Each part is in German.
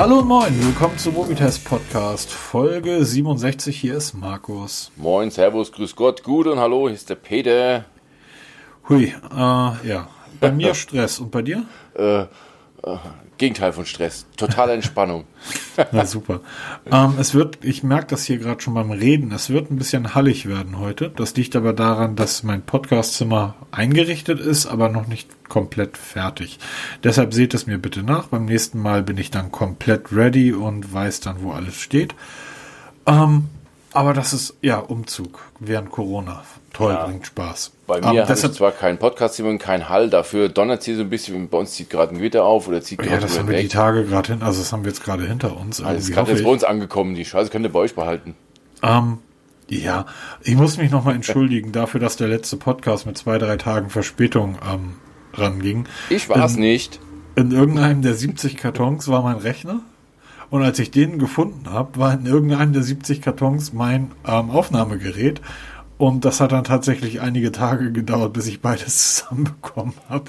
Hallo und moin, willkommen zum Mobitest Podcast, Folge 67. Hier ist Markus. Moin, Servus, Grüß Gott, gut und hallo, hier ist der Peter. Hui, äh, ja, bei mir Stress und bei dir? Äh, Gegenteil von Stress, totale Entspannung. Na super. Ähm, es wird, ich merke das hier gerade schon beim Reden, es wird ein bisschen hallig werden heute. Das liegt aber daran, dass mein Podcastzimmer eingerichtet ist, aber noch nicht komplett fertig. Deshalb seht es mir bitte nach. Beim nächsten Mal bin ich dann komplett ready und weiß dann, wo alles steht. Ähm, aber das ist ja Umzug während Corona. Toll, ja. bringt Spaß. Bei mir um, habe ich zwar kein Podcast und kein Hall, dafür donnert hier so ein bisschen. Bei uns zieht gerade ein Gewitter auf oder zieht gerade Ja, das haben wir die Tage gerade hin, also das haben wir jetzt gerade hinter uns. Also ist gerade jetzt bei uns angekommen. Die Scheiße könnt ihr bei euch behalten. Ähm, ja, ich muss mich nochmal entschuldigen dafür, dass der letzte Podcast mit zwei, drei Tagen Verspätung ähm, ranging. Ich war es nicht. In irgendeinem der 70 Kartons war mein Rechner. Und als ich den gefunden habe, war in irgendeinem der 70 Kartons mein ähm, Aufnahmegerät. Und das hat dann tatsächlich einige Tage gedauert, bis ich beides zusammenbekommen habe.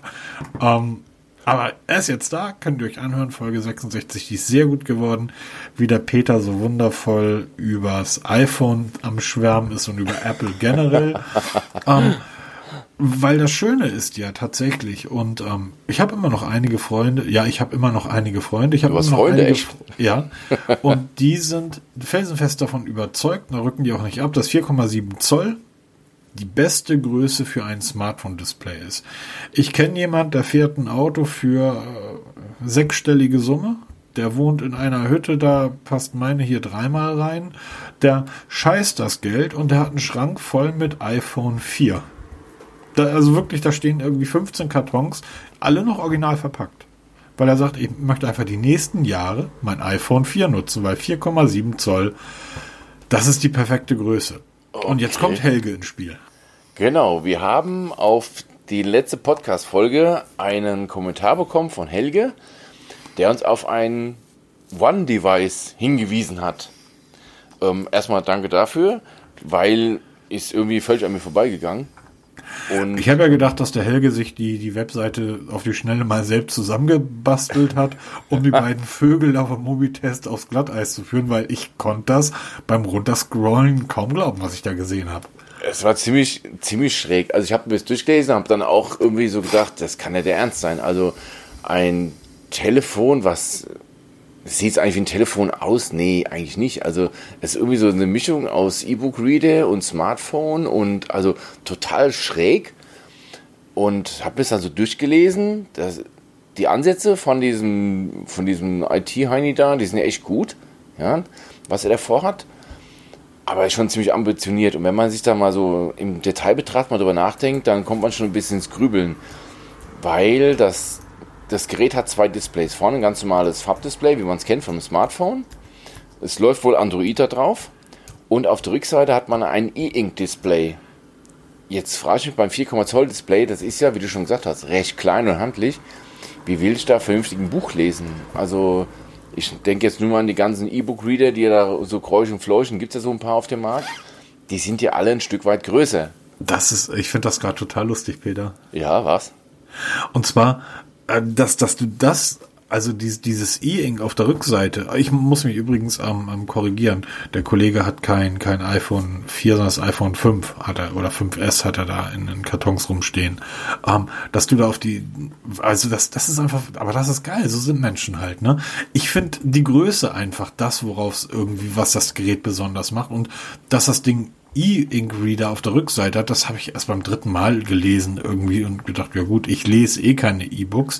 Ähm, aber er ist jetzt da, könnt ihr euch anhören, Folge 66, die ist sehr gut geworden. Wie der Peter so wundervoll übers iPhone am Schwärmen ist und über Apple generell. ähm, weil das Schöne ist ja tatsächlich, und ähm, ich habe immer noch einige Freunde, ja, ich habe immer noch einige Freunde, ich habe immer noch Freunde, einige, echt? ja, und die sind felsenfest davon überzeugt, da rücken die auch nicht ab, dass 4,7 Zoll die beste Größe für ein Smartphone-Display ist. Ich kenne jemand, der fährt ein Auto für äh, sechsstellige Summe. Der wohnt in einer Hütte, da passt meine hier dreimal rein. Der scheißt das Geld und der hat einen Schrank voll mit iPhone 4. Da, also wirklich, da stehen irgendwie 15 Kartons, alle noch original verpackt. Weil er sagt, ich möchte einfach die nächsten Jahre mein iPhone 4 nutzen, weil 4,7 Zoll, das ist die perfekte Größe. Okay. Und jetzt kommt Helge ins Spiel. Genau, wir haben auf die letzte Podcast-Folge einen Kommentar bekommen von Helge, der uns auf ein One-Device hingewiesen hat. Ähm, erstmal danke dafür, weil ist irgendwie völlig an mir vorbeigegangen. Und ich habe ja gedacht, dass der Helge sich die, die Webseite auf die Schnelle mal selbst zusammengebastelt hat, um die beiden Vögel auf dem Mobitest aufs Glatteis zu führen, weil ich konnte das beim Runterscrollen kaum glauben, was ich da gesehen habe. Es war ziemlich, ziemlich schräg. Also ich habe mir das durchgelesen, habe dann auch irgendwie so gedacht, das kann ja der Ernst sein. Also ein Telefon, was Sieht es eigentlich wie ein Telefon aus? Nee, eigentlich nicht. Also es ist irgendwie so eine Mischung aus E-Book-Reader und Smartphone und also total schräg. Und habe es dann so durchgelesen. Das, die Ansätze von diesem, von diesem IT-Heini da, die sind ja echt gut, ja, was er da vorhat. Aber ist schon ziemlich ambitioniert. Und wenn man sich da mal so im Detail betrachtet, mal drüber nachdenkt, dann kommt man schon ein bisschen ins Grübeln. Weil das das Gerät hat zwei Displays. Vorne ein ganz normales Farbdisplay, wie man es kennt vom Smartphone. Es läuft wohl Android da drauf. Und auf der Rückseite hat man ein E-Ink-Display. Jetzt frage ich mich beim 4, Zoll Display, das ist ja, wie du schon gesagt hast, recht klein und handlich. Wie will ich da vernünftig ein Buch lesen? Also, ich denke jetzt nur mal an die ganzen E-Book-Reader, die ja da so kräuschen und fleuchen, gibt es ja so ein paar auf dem Markt. Die sind ja alle ein Stück weit größer. Das ist, ich finde das gerade total lustig, Peter. Ja, was? Und zwar, dass, dass du das, also dieses, dieses E-Ink auf der Rückseite, ich muss mich übrigens ähm, ähm, korrigieren, der Kollege hat kein, kein iPhone 4, sondern das iPhone 5 hat er, oder 5S hat er da in den Kartons rumstehen, ähm, dass du da auf die, also das, das ist einfach, aber das ist geil, so sind Menschen halt, ne? Ich finde die Größe einfach das, worauf es irgendwie, was das Gerät besonders macht. Und dass das Ding E-Ink-Reader auf der Rückseite hat, das habe ich erst beim dritten Mal gelesen irgendwie und gedacht, ja gut, ich lese eh keine E-Books.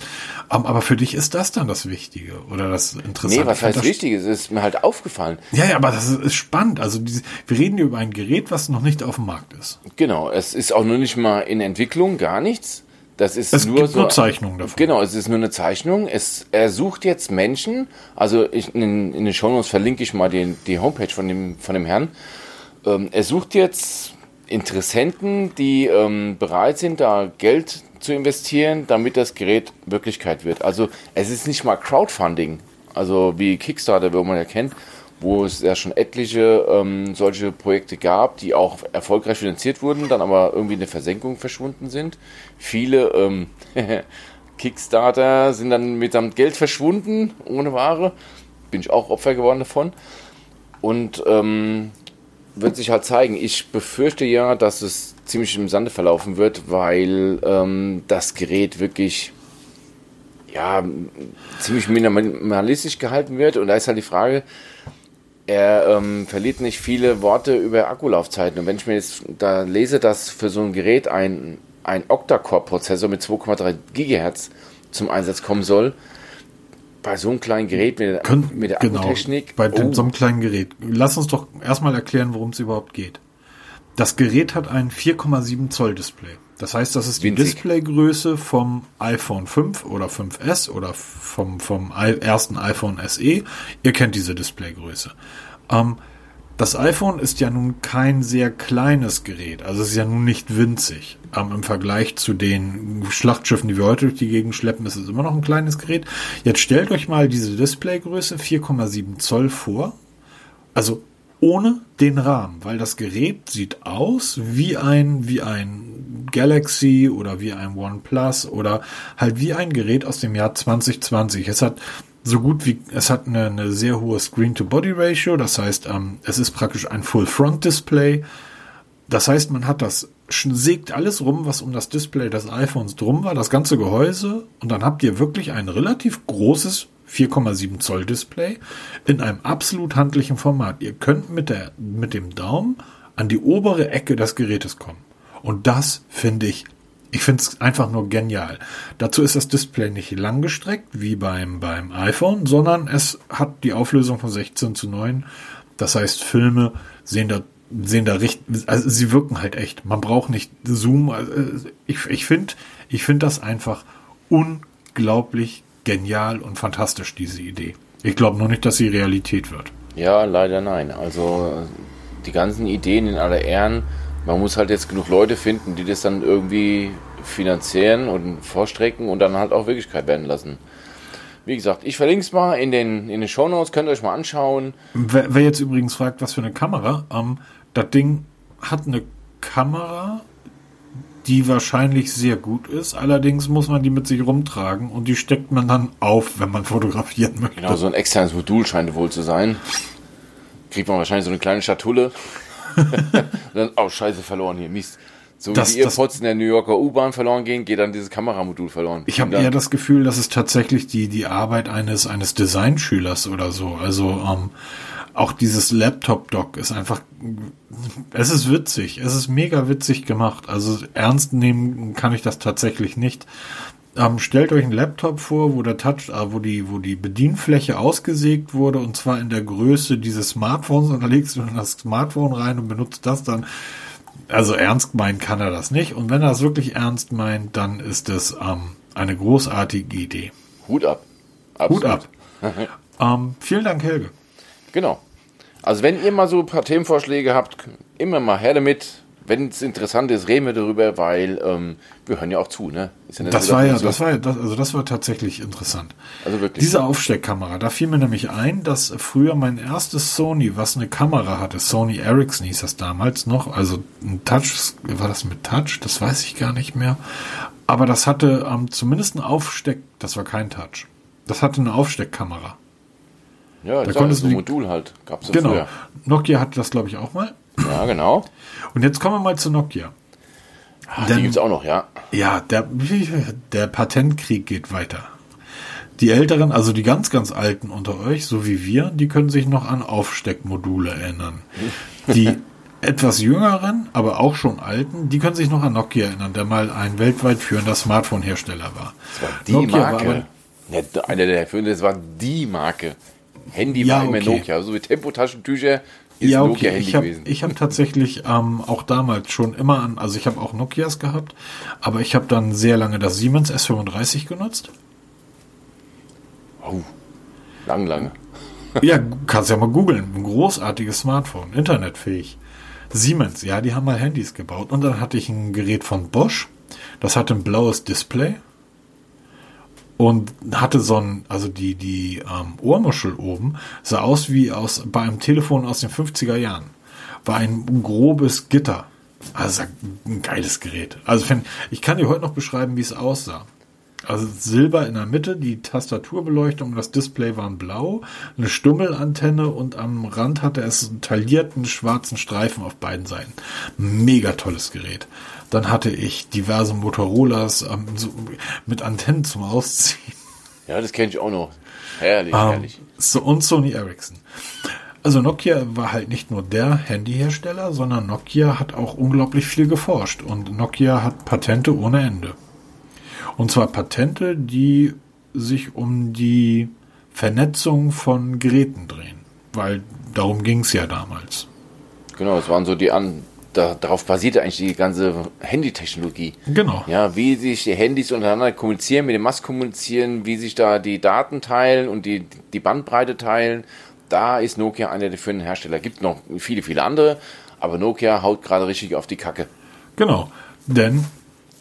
Um, ähm, aber für dich ist das dann das Wichtige oder das Interessante. Nee, was heißt wichtig? Es ist mir halt aufgefallen. Ja, ja, aber das ist, ist spannend. Also diese, wir reden hier über ein Gerät, was noch nicht auf dem Markt ist. Genau, es ist auch nur nicht mal in Entwicklung, gar nichts. Das ist es nur so, nur Zeichnungen davon. Genau, es ist nur eine Zeichnung. Es, er sucht jetzt Menschen, also ich, in, in den Shownotes verlinke ich mal den, die Homepage von dem, von dem Herrn. Ähm, er sucht jetzt Interessenten, die ähm, bereit sind, da Geld zu investieren, damit das Gerät Wirklichkeit wird. Also es ist nicht mal Crowdfunding, also wie Kickstarter, wo man ja kennt, wo es ja schon etliche ähm, solche Projekte gab, die auch erfolgreich finanziert wurden, dann aber irgendwie in der Versenkung verschwunden sind. Viele ähm, Kickstarter sind dann mit dem Geld verschwunden, ohne Ware. bin ich auch Opfer geworden davon. Und ähm, wird sich halt zeigen. Ich befürchte ja, dass es ziemlich im Sande verlaufen wird, weil ähm, das Gerät wirklich ja, ziemlich minimalistisch gehalten wird. Und da ist halt die Frage, er ähm, verliert nicht viele Worte über Akkulaufzeiten. Und wenn ich mir jetzt da lese, dass für so ein Gerät ein, ein Octa-Core-Prozessor mit 2,3 GHz zum Einsatz kommen soll, bei so einem kleinen Gerät mit, Könnt, mit der genau, Akkutechnik. Bei oh, so einem kleinen Gerät. Lass uns doch erstmal erklären, worum es überhaupt geht. Das Gerät hat ein 4,7 Zoll Display. Das heißt, das ist die Winzig. Displaygröße vom iPhone 5 oder 5S oder vom, vom ersten iPhone SE. Ihr kennt diese Displaygröße. Ähm, das iPhone ist ja nun kein sehr kleines Gerät, also es ist ja nun nicht winzig. Ähm, Im Vergleich zu den Schlachtschiffen, die wir heute durch die Gegend schleppen, ist es immer noch ein kleines Gerät. Jetzt stellt euch mal diese Displaygröße 4,7 Zoll vor. Also ohne den Rahmen, weil das Gerät sieht aus wie ein, wie ein Galaxy oder wie ein OnePlus oder halt wie ein Gerät aus dem Jahr 2020. Es hat so gut wie, es hat eine, eine sehr hohe Screen-to-Body-Ratio, das heißt, ähm, es ist praktisch ein Full-Front-Display. Das heißt, man hat das, sägt alles rum, was um das Display des iPhones drum war, das ganze Gehäuse, und dann habt ihr wirklich ein relativ großes 4,7 Zoll Display in einem absolut handlichen Format. Ihr könnt mit, der, mit dem Daumen an die obere Ecke des Gerätes kommen. Und das finde ich, ich finde es einfach nur genial. Dazu ist das Display nicht langgestreckt wie beim, beim iPhone, sondern es hat die Auflösung von 16 zu 9. Das heißt, Filme sehen da sehen da richtig, also sie wirken halt echt. Man braucht nicht Zoom. Also, Ich, ich finde, ich finde das einfach unglaublich genial und fantastisch, diese Idee. Ich glaube nur nicht, dass sie Realität wird. Ja, leider nein. Also äh, die ganzen Ideen in aller Ehren, man muss halt jetzt genug Leute finden, die das dann irgendwie finanzieren und vorstrecken und dann halt auch Wirklichkeit werden lassen. Wie gesagt, ich verlinke es mal in den, in den Shownotes, könnt ihr euch mal anschauen. Wer, wer jetzt übrigens fragt, was für eine Kamera, ähm, das Ding hat eine Kamera, die wahrscheinlich sehr gut ist. Allerdings muss man die mit sich rumtragen und die steckt man dann auf, wenn man fotografieren möchte. Genau, so ein externes Modul scheint wohl zu sein. Kriegt man wahrscheinlich so eine kleine Schatulle. dann, oh, scheiße, verloren hier, Mist. So Das- wie die Earpods in der New Yorker U-Bahn verloren gehen, geht dann dieses Kameramodul verloren. Ich habe eher das Gefühl, dass es tatsächlich die, die Arbeit eines, eines Designschülers oder so. Also ähm, auch dieses Laptop-Dock ist einfach, es ist witzig, es ist mega witzig gemacht. Also ernst nehmen kann ich das tatsächlich nicht. Ähm, stellt euch einen Laptop vor, wo der Touch, äh, wo die, wo die Bedienfläche ausgesägt wurde und zwar in der Größe dieses Smartphones und da legst du das Smartphone rein und benutzt das dann. Also ernst meinen kann er das nicht und wenn er es wirklich ernst meint, dann ist es ähm, eine großartige Idee. Hut ab. Hut Absolut. ab. ähm, vielen Dank, Helge. Genau. Also wenn ihr mal so ein paar Themenvorschläge habt, immer mal her damit. Wenn es interessant ist, reden wir darüber, weil ähm, wir hören ja auch zu, ne? Ja Das so, war ja, so- das war ja, das, also das war tatsächlich interessant. Also wirklich. Diese Aufsteckkamera, da fiel mir nämlich ein, dass früher mein erstes Sony, was eine Kamera hatte, Sony Ericsson hieß das damals noch, also ein Touch, war das mit Touch? Das weiß ich gar nicht mehr. Aber das hatte ähm, zumindest ein Aufsteck, das war kein Touch. Das hatte eine Aufsteckkamera. ja, da das konntest so ein du Modul halt. Gab's ja Genau. früher. Nokia hatte das, glaube ich, auch mal. Ja, genau. Und jetzt kommen wir mal zu Nokia. Ach, Dann- die gibt's auch noch, ja. Ja, der, der Patentkrieg geht weiter. Die Älteren, also die ganz, ganz Alten unter euch, so wie wir, die können sich noch an Aufsteckmodule erinnern. Die etwas jüngeren, aber auch schon alten, die können sich noch an Nokia erinnern, der mal ein weltweit führender Smartphone-Hersteller war. Das war die Nokia war Marke. aber- ja, einer der führenden, das war die Marke. Handy Ja, war immer okay. Nokia. So wie Tempotaschentücher ist ja, okay. Nokia-Handy Ich habe gewesen. ich hab tatsächlich ähm, auch damals schon immer an, also ich habe auch Nokias gehabt, aber ich habe dann sehr lange das Siemens S35 genutzt. oh, lang, lange. Ja, kannst ja mal googeln. Ein großartiges Smartphone, internetfähig. Siemens, ja, die haben mal Handys gebaut. Und dann hatte ich ein Gerät von Bosch. Das hatte ein blaues Display. Und hatte so ein, also die, die ähm, Ohrmuschel oben sah aus wie aus bei einem Telefon aus den 50er Jahren. War ein grobes Gitter. Also ein geiles Gerät. Also wenn, ich kann dir heute noch beschreiben, wie es aussah. Also Silber in der Mitte, die Tastaturbeleuchtung das Display waren blau, eine Stummelantenne und am Rand hatte es einen taillierten schwarzen Streifen auf beiden Seiten. Mega tolles Gerät. Dann hatte ich diverse Motorolas ähm, so, mit Antennen zum Ausziehen. Ja, das kenne ich auch noch. Herrlich, Ähm, herrlich. so, und Sony Ericsson. Also Nokia war halt nicht nur der Handyhersteller, sondern Nokia hat auch unglaublich viel geforscht und Nokia hat Patente ohne Ende. Und zwar Patente, die sich um die Vernetzung von Geräten drehen, weil darum ging es ja damals. Genau, es waren so die an. Da, darauf basierte eigentlich die ganze Handytechnologie. Genau. Ja, wie sich die Handys untereinander kommunizieren, mit dem Mast kommunizieren, wie sich da die Daten teilen und die, die Bandbreite teilen. Da ist Nokia einer der führenden Hersteller. Gibt noch viele, viele andere, aber Nokia haut gerade richtig auf die Kacke. Genau, denn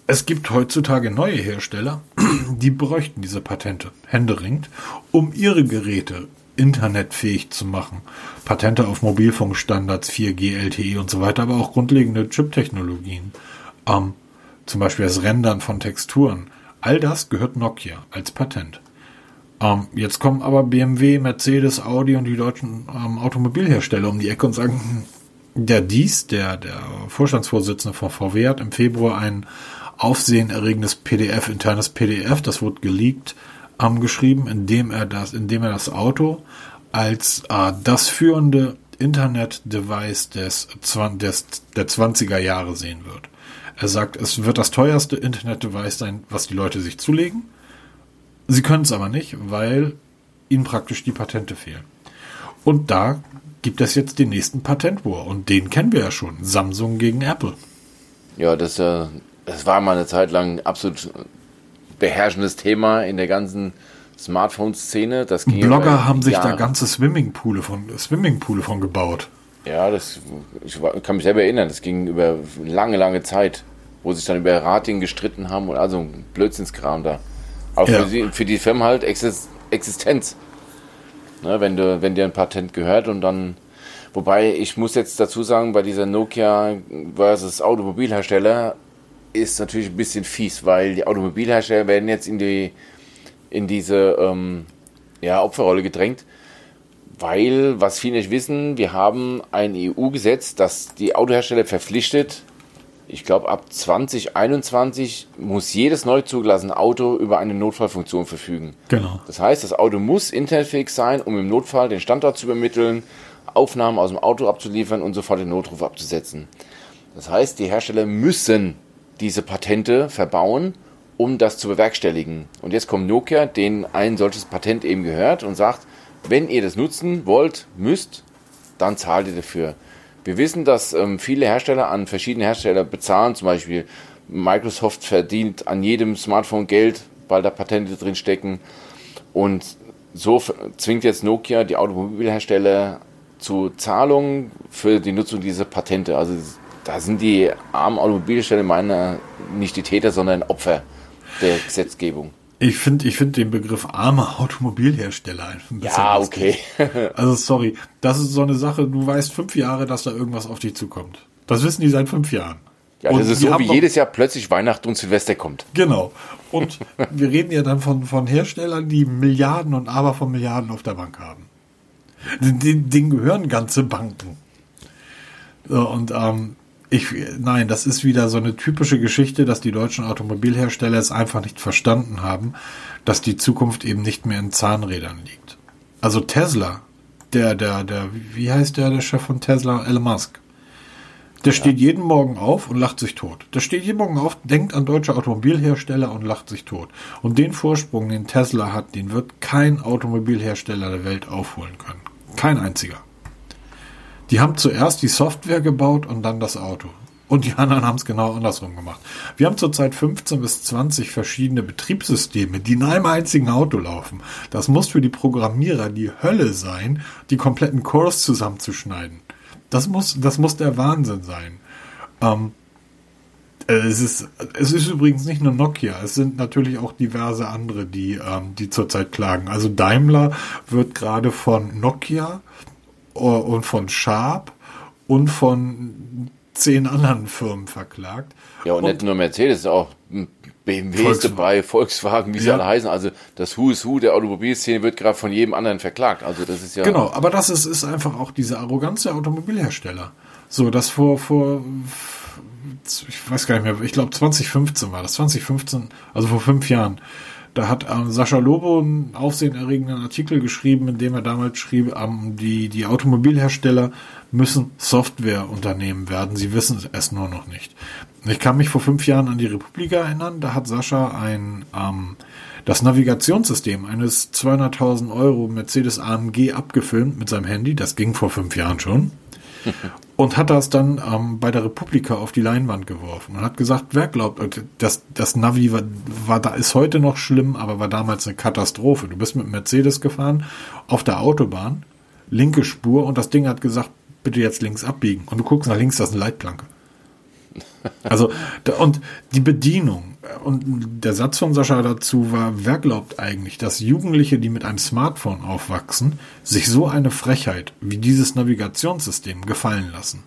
es gibt heutzutage neue Hersteller, die bräuchten diese Patente händeringend, um ihre Geräte internetfähig zu machen. Patente auf Mobilfunkstandards, 4G, LTE und so weiter, aber auch grundlegende Chip-Technologien. Ähm, zum Beispiel das Rendern von Texturen. All das gehört Nokia als Patent. Ähm, jetzt kommen aber BMW, Mercedes, Audi und die deutschen ähm, Automobilhersteller um die Ecke und sagen, hm, der Dies, der, der Vorstandsvorsitzende von VW, hat im Februar ein aufsehenerregendes PDF, internes PDF, das wurde geleakt, ähm, geschrieben, in dem er das, in dem er das Auto als äh, das führende Internet-Device des, des, der 20er Jahre sehen wird. Er sagt, es wird das teuerste Internet-Device sein, was die Leute sich zulegen. Sie können es aber nicht, weil ihnen praktisch die Patente fehlen. Und da gibt es jetzt den nächsten Patentwar. Und den kennen wir ja schon. Samsung gegen Apple. Ja, das, äh, das war mal eine Zeit lang absolut beherrschendes Thema in der ganzen Smartphone-Szene. Das Blogger über haben sich da Jahre. ganze Swimmingpoole von, Swimmingpoole von gebaut. Ja, das, ich kann mich selber erinnern, das ging über lange, lange Zeit, wo sich dann über Rating gestritten haben und also ein Blödsinnskram da. Auch Ja. für, die, für die Firmen halt Exis- Existenz. Ne, wenn, du, wenn dir ein Patent gehört und dann. Wobei, ich muss jetzt dazu sagen, bei dieser Nokia versus Automobilhersteller ist natürlich ein bisschen fies, weil die Automobilhersteller werden jetzt in die in diese ähm, ja, Opferrolle gedrängt. Weil, was viele nicht wissen, wir haben ein EU-Gesetz, das die Autohersteller verpflichtet, ich glaube ab 2021 muss jedes neu zugelassene Auto über eine Notfallfunktion verfügen. Genau. Das heißt, das Auto muss internetfähig sein, um im Notfall den Standort zu übermitteln, Aufnahmen aus dem Auto abzuliefern und sofort den Notruf abzusetzen. Das heißt, die Hersteller müssen diese Patente verbauen, um das zu bewerkstelligen. Und jetzt kommt Nokia, denen ein solches Patent eben gehört und sagt, wenn ihr das nutzen wollt, müsst, dann zahlt ihr dafür. Wir wissen, dass ähm, viele Hersteller an verschiedene Hersteller bezahlen. Zum Beispiel Microsoft verdient an jedem Smartphone Geld, weil da Patente drin stecken. Und so zwingt jetzt Nokia die Automobilhersteller zu Zahlungen für die Nutzung dieser Patente. Also da sind die armen Automobilhersteller meiner nicht die Täter, sondern Opfer der Gesetzgebung. Ich finde ich find den Begriff armer Automobilhersteller ein bisschen Ja, okay. Also sorry, das ist so eine Sache, du weißt fünf Jahre, dass da irgendwas auf dich zukommt. Das wissen die seit fünf Jahren. Ja, Und das ist so, wie jedes Jahr plötzlich Weihnachten und Silvester kommt. Genau. Und wir reden ja dann von, von Herstellern, die Milliarden und aber von Milliarden auf der Bank haben. Den, denen gehören ganze Banken. So, und ähm, ich, nein, das ist wieder so eine typische Geschichte, dass die deutschen Automobilhersteller es einfach nicht verstanden haben, dass die Zukunft eben nicht mehr in Zahnrädern liegt. Also Tesla, der, der, der, wie heißt der, der Chef von Tesla, Elon Musk? Der steht jeden Morgen auf und lacht sich tot. Der steht jeden Morgen auf, denkt an deutsche Automobilhersteller und lacht sich tot. Und den Vorsprung, den Tesla hat, den wird kein Automobilhersteller der Welt aufholen können. Kein einziger. Die haben zuerst die Software gebaut und dann das Auto. Und die anderen haben es genau andersrum gemacht. Wir haben zurzeit 15 bis 20 verschiedene Betriebssysteme, die in einem einzigen Auto laufen. Das muss für die Programmierer die Hölle sein, die kompletten Cores zusammenzuschneiden. Das muss, das muss der Wahnsinn sein. Ähm, äh, es ist, es ist übrigens nicht nur Nokia, es sind natürlich auch diverse andere, die, ähm, die zurzeit klagen. Also Daimler wird gerade von Nokia und von Sharp und von zehn anderen Firmen verklagt. Ja, und, nicht nur Mercedes, auch BMW ist dabei, Volkswagen, wie sie Ja. alle heißen. Also das Who is Who der Automobilszene wird gerade von jedem anderen verklagt. Also das ist ja. Genau, aber das ist, ist einfach auch diese Arroganz der Automobilhersteller. So, das vor, vor, ich weiß gar nicht mehr, ich glaube 2015 war das, 2015, also vor fünf Jahren. Da hat ähm, Sascha Lobo einen aufsehenerregenden Artikel geschrieben, in dem er damals schrieb, ähm, die, die Automobilhersteller müssen Softwareunternehmen werden. Sie wissen es nur noch nicht. Ich kann mich vor fünf Jahren an die Republika erinnern. Da hat Sascha ein, ähm, das Navigationssystem eines 200.000 Euro Mercedes AMG abgefilmt mit seinem Handy. Das ging vor fünf Jahren schon. Und hat das dann ähm, bei der Republika auf die Leinwand geworfen und hat gesagt, wer glaubt, äh, das, das Navi war, war da, ist heute noch schlimm, aber war damals eine Katastrophe. Du bist mit Mercedes gefahren auf der Autobahn, linke Spur und das Ding hat gesagt, bitte jetzt links abbiegen. Und du guckst nach links, das ist eine Leitplanke. Also, und die Bedienung und der Satz von Sascha dazu war, wer glaubt eigentlich, dass Jugendliche, die mit einem Smartphone aufwachsen, sich so eine Frechheit wie dieses Navigationssystem gefallen lassen?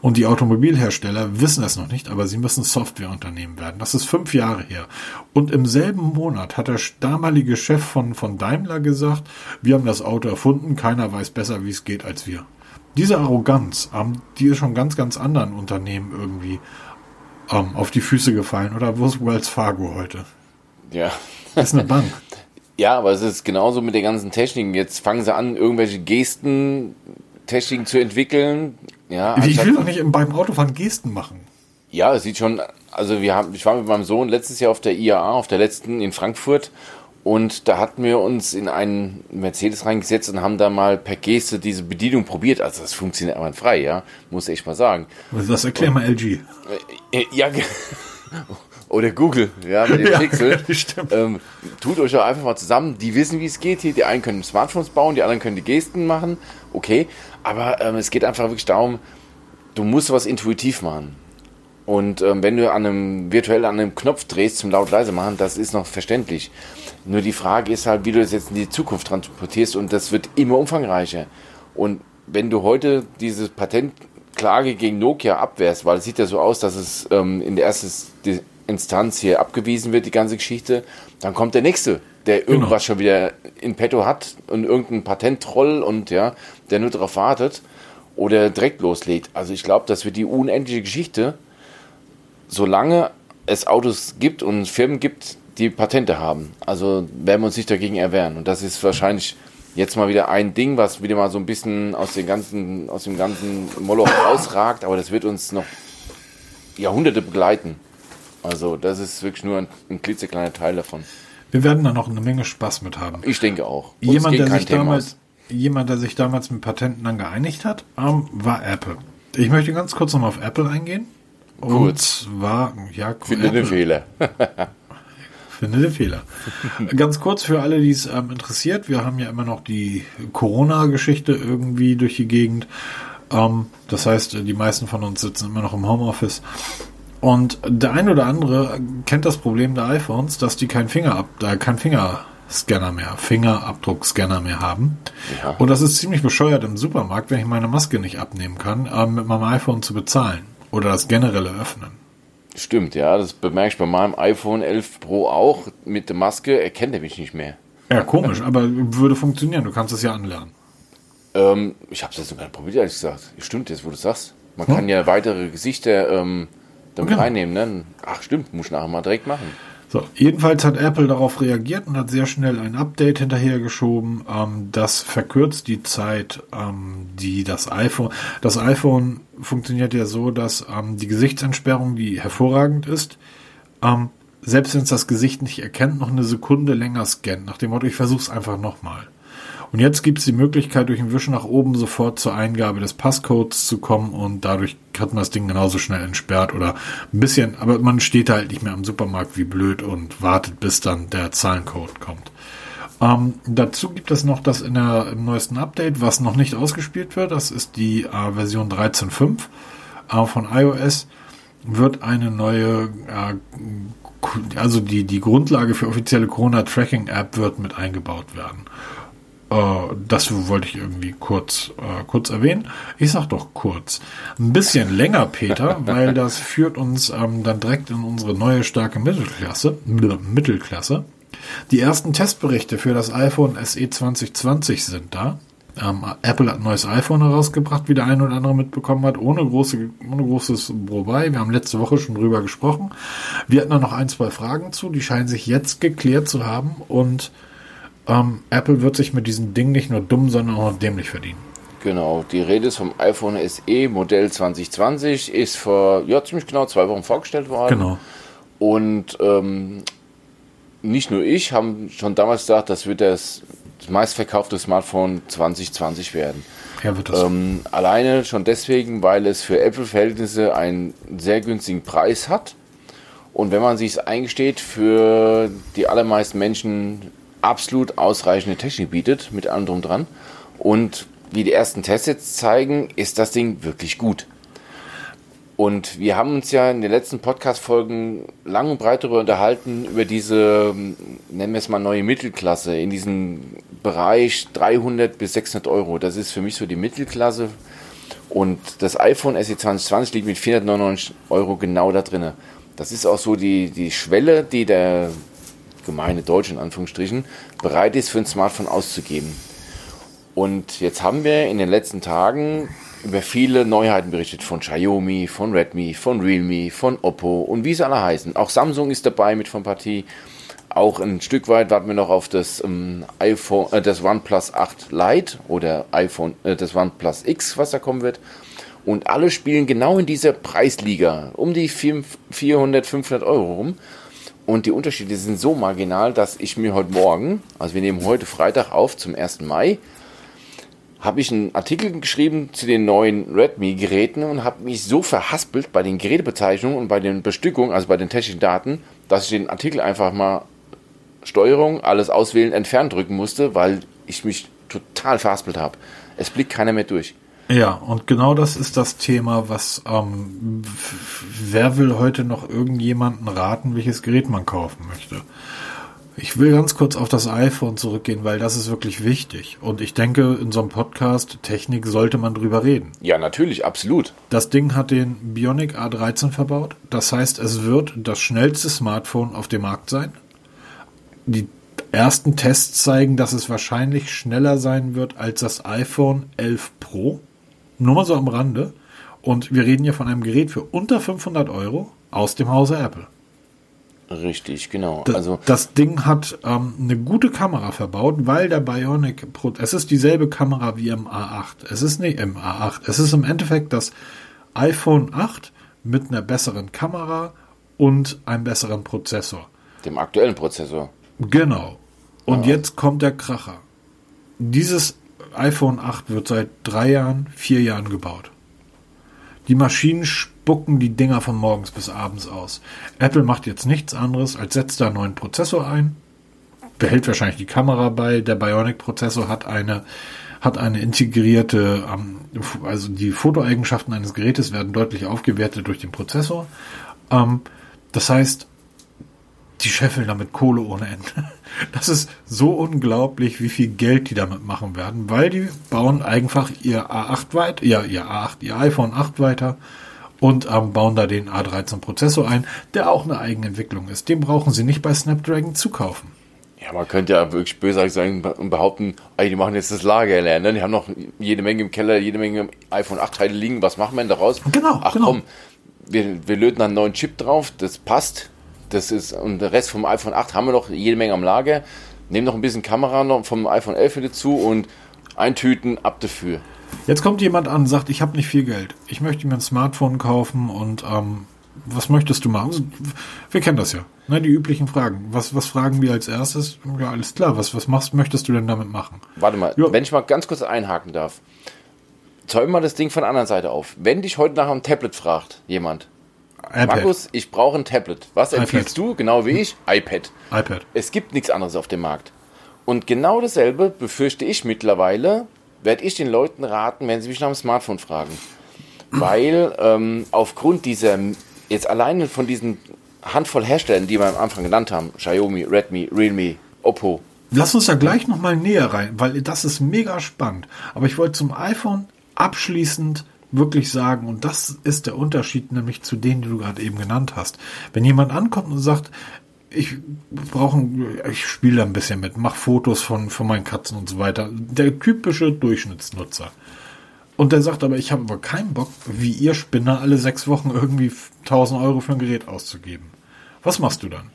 Und die Automobilhersteller wissen es noch nicht, aber sie müssen Softwareunternehmen werden. Das ist fünf Jahre her. Und im selben Monat hat der damalige Chef von, von Daimler gesagt, wir haben das Auto erfunden, keiner weiß besser, wie es geht als wir. Diese Arroganz, die ist schon ganz, ganz anderen Unternehmen irgendwie ähm, auf die Füße gefallen. Oder wo ist Wells Fargo heute? ja. Das ist eine Bank. Ja, aber es ist genauso mit den ganzen Techniken. Jetzt fangen sie an, irgendwelche Gesten, Techniken zu entwickeln. Ja, Ich will doch nicht beim Autofahren Gesten machen. Ja, es sieht schon, also wir haben, ich war mit meinem Sohn letztes Jahr auf der IAA, auf der letzten in Frankfurt und da hatten wir uns in einen Mercedes reingesetzt und haben da mal per Geste diese Bedienung probiert. Also das funktioniert einwandfrei, ja, muss ich mal sagen. Also das erklär mal LG. Äh, Ja, ge- oder Google, ja, mit dem Ja, Pixel. Ähm, tut euch doch einfach mal zusammen. Die wissen, wie es geht hier. Die einen können Smartphones bauen, die anderen können die Gesten machen. Okay, aber ähm, es geht einfach wirklich darum, du musst was intuitiv machen. Und ähm, wenn du an einem virtuell an einem Knopf drehst zum laut leise machen, das ist noch verständlich. Nur die Frage ist halt, wie du das jetzt in die Zukunft transportierst und das wird immer umfangreicher. Und wenn du heute diese Patentklage gegen Nokia abwehrst, weil es sieht ja so aus, dass es ähm, in der ersten Instanz hier abgewiesen wird, die ganze Geschichte, dann kommt der nächste, der irgendwas schon wieder in petto hat und irgendein Patenttroll und ja, der nur darauf wartet oder direkt loslegt. Also ich glaube, das wird die unendliche Geschichte, solange es Autos gibt und Firmen gibt, die Patente haben. Also werden wir uns nicht dagegen erwehren. Und das ist wahrscheinlich jetzt mal wieder ein Ding, was wieder mal so ein bisschen aus, den ganzen, aus dem ganzen Moloch rausragt, aber das wird uns noch Jahrhunderte begleiten. Also das ist wirklich nur ein, ein klitzekleiner Teil davon. Wir werden da noch eine Menge Spaß mit haben. Ich denke auch. Uns Jemand, der sich Thema damals, aus. jemand, der sich damals mit Patenten dann geeinigt hat, ähm, war Apple. Ich möchte ganz kurz nochmal auf Apple eingehen. Kurz. zwar, ja, Finde Apple. den Fehler. Finde den Fehler. Ganz kurz für alle, die es ähm, interessiert, wir haben ja immer noch die Corona-Geschichte irgendwie durch die Gegend. Ähm, das heißt, die meisten von uns sitzen immer noch im Homeoffice. Und der ein oder andere kennt das Problem der iPhones, dass die keinen Finger ab, äh, kein Fingerscanner mehr, Fingerabdruckscanner mehr haben. Ja. Und das ist ziemlich bescheuert im Supermarkt, wenn ich meine Maske nicht abnehmen kann, ähm, mit meinem iPhone zu bezahlen oder das generelle Öffnen. Stimmt, ja, das bemerke ich bei meinem iPhone 11 Pro auch. Mit der Maske erkennt er mich nicht mehr. Ja, komisch, aber würde funktionieren. Du kannst es ja anlernen. Ähm, ich habe es jetzt noch gar nicht probiert, ehrlich gesagt. Stimmt jetzt, wo du sagst. Man kann ja weitere Gesichter ähm, damit Genau. reinnehmen. Ne? Ach stimmt, muss ich nachher mal direkt machen. So, jedenfalls hat Apple darauf reagiert und hat sehr schnell ein Update hinterhergeschoben. Ähm, das verkürzt die Zeit, ähm, die das iPhone. Das iPhone funktioniert ja so, dass ähm, die Gesichtsentsperrung, die hervorragend ist, ähm, selbst wenn es das Gesicht nicht erkennt, noch eine Sekunde länger scannt. Nach dem Motto, ich versuche es einfach nochmal. Und jetzt gibt es die Möglichkeit, durch ein Wischen nach oben sofort zur Eingabe des Passcodes zu kommen und dadurch hat man das Ding genauso schnell entsperrt oder ein bisschen, aber man steht halt nicht mehr am Supermarkt wie blöd und wartet, bis dann der Zahlencode kommt. Ähm, dazu gibt es noch das in der, im neuesten Update, was noch nicht ausgespielt wird. Das ist die äh, Version 13.5 äh, von iOS. Wird eine neue, äh, also die, die Grundlage für offizielle Corona-Tracking-App wird mit eingebaut werden. Äh, das wollte ich irgendwie kurz, äh, kurz erwähnen. Ich sag doch kurz. Ein bisschen länger, Peter, weil das führt uns ähm, dann direkt in unsere neue starke Mittelklasse. Mittelklasse. Die ersten Testberichte für das iPhone SE 2020 sind da. Ähm, Apple hat ein neues iPhone herausgebracht, wie der eine oder andere mitbekommen hat, ohne, große, ohne großes Wobei. Wir haben letzte Woche schon drüber gesprochen. Wir hatten da noch ein, zwei Fragen zu, die scheinen sich jetzt geklärt zu haben und ähm, Apple wird sich mit diesem Ding nicht nur dumm, sondern auch dämlich verdienen. Genau, die Rede ist vom iPhone SE Modell 2020, ist vor ja, ziemlich genau zwei Wochen vorgestellt worden. Genau. Und ähm, nicht nur ich haben schon damals gesagt, das wird das meistverkaufte Smartphone 2020 werden. Ja, wird das. Ähm, alleine schon deswegen, weil es für Apple-Verhältnisse einen sehr günstigen Preis hat. Und wenn man sich es eingesteht, für die allermeisten Menschen absolut ausreichende Technik bietet, mit allem drum dran. Und wie die ersten Tests jetzt zeigen, ist das Ding wirklich gut. Und wir haben uns ja in den letzten Podcast-Folgen lang und breit darüber unterhalten, über diese, nennen wir es mal neue Mittelklasse, in diesem Bereich 300 bis 600 Euro. Das ist für mich so die Mittelklasse. Und das iPhone SE 2020 liegt mit 499 Euro genau da drin. Das ist auch so die, die Schwelle, die der gemeine Deutsche in Anführungsstrichen bereit ist, für ein Smartphone auszugeben. Und jetzt haben wir in den letzten Tagen über viele Neuheiten berichtet von Xiaomi, von Redmi, von Realme, von Oppo und wie sie alle heißen. Auch Samsung ist dabei mit von Partie. Auch ein Stück weit warten wir noch auf das ähm, iPhone, äh, das OnePlus 8 Lite oder iPhone, äh, das OnePlus X, was da kommen wird. Und alle spielen genau in dieser Preisliga, um die 400, 500 Euro rum. Und die Unterschiede sind so marginal, dass ich mir heute Morgen, also wir nehmen heute Freitag auf zum 1. Mai, habe ich einen Artikel geschrieben zu den neuen Redmi-Geräten und habe mich so verhaspelt bei den Gerätebezeichnungen und bei den Bestückungen, also bei den technischen Daten, dass ich den Artikel einfach mal Steuerung, alles auswählen, entfernen drücken musste, weil ich mich total verhaspelt habe. Es blickt keiner mehr durch. Ja, und genau das ist das Thema, was ähm, wer will heute noch irgendjemanden raten, welches Gerät man kaufen möchte. Ich will ganz kurz auf das iPhone zurückgehen, weil das ist wirklich wichtig. Und ich denke, in so einem Podcast Technik sollte man drüber reden. Ja, natürlich, absolut. Das Ding hat den Bionic A13 verbaut. Das heißt, es wird das schnellste Smartphone auf dem Markt sein. Die ersten Tests zeigen, dass es wahrscheinlich schneller sein wird als das iPhone 11 Pro. Nur mal so am Rande. Und wir reden hier von einem Gerät für unter 500 Euro aus dem Hause Apple. Richtig, genau. Das, also das Ding hat ähm, eine gute Kamera verbaut, weil der Bionic Pro, es ist dieselbe Kamera wie im A8. Es ist nicht im A8. Es ist im Endeffekt das iPhone 8 mit einer besseren Kamera und einem besseren Prozessor. Dem aktuellen Prozessor. Genau. Und ah. jetzt kommt der Kracher. Dieses iPhone 8 wird seit drei Jahren, vier Jahren gebaut. Die Maschinen spucken die Dinger von morgens bis abends aus. Apple macht jetzt nichts anderes, als setzt da einen neuen Prozessor ein, behält wahrscheinlich die Kamera bei. Der Bionic-Prozessor hat eine, hat eine integrierte, ähm, also die Fotoeigenschaften eines Gerätes werden deutlich aufgewertet durch den Prozessor. Ähm, das heißt, die scheffeln damit Kohle ohne Ende. Das ist so unglaublich, wie viel Geld die damit machen werden, weil die bauen einfach ihr A8 weiter, ja, ihr A8, ihr iPhone 8 weiter und ähm, bauen da den A13 Prozessor ein, der auch eine Eigenentwicklung ist. Den brauchen sie nicht bei Snapdragon zu kaufen. Ja, man könnte ja wirklich böse sein und behaupten, ey, die machen jetzt das Lager leer, ne? Die haben noch jede Menge im Keller, jede Menge iPhone 8 Teile liegen. Was machen wir denn daraus? Genau. Ach genau. komm, wir, wir löten einen neuen Chip drauf, das passt das ist, und der Rest vom iPhone 8 haben wir noch jede Menge am Lager. Nehmen noch ein bisschen Kamera noch vom iPhone 11 wieder zu und eintüten, ab dafür. Jetzt kommt jemand an und sagt, ich habe nicht viel Geld. Ich möchte mir ein Smartphone kaufen und ähm, was möchtest du machen? Wir kennen das ja. Ne, die üblichen Fragen. Was, was fragen wir als erstes? Ja, alles klar. Was, was machst, möchtest du denn damit machen? Warte mal, ja. wenn ich mal ganz kurz einhaken darf. Zäum mal das Ding von der anderen Seite auf. Wenn dich heute nach einem Tablet fragt, jemand, iPad. Markus, ich brauche ein Tablet. Was empfiehlst du? Genau wie ich? iPad. iPad. Es gibt nichts anderes auf dem Markt. Und genau dasselbe befürchte ich mittlerweile, werde ich den Leuten raten, wenn sie mich nach dem Smartphone fragen. Weil ähm, aufgrund dieser, jetzt alleine von diesen Handvoll Herstellern, die wir am Anfang genannt haben, Xiaomi, Redmi, Realme, Oppo, Lass uns da gleich nochmal näher rein, weil das ist mega spannend. Aber ich wollte zum iPhone abschließend wirklich sagen, und das ist der Unterschied nämlich zu denen, die du gerade eben genannt hast. Wenn jemand ankommt und sagt, ich brauche, ich spiele ein bisschen mit, mache Fotos von, von meinen Katzen und so weiter. Der typische Durchschnittsnutzer. Und der sagt aber, ich habe aber keinen Bock, wie ihr Spinner, alle sechs Wochen irgendwie 1000 Euro für ein Gerät auszugeben. Was machst du dann?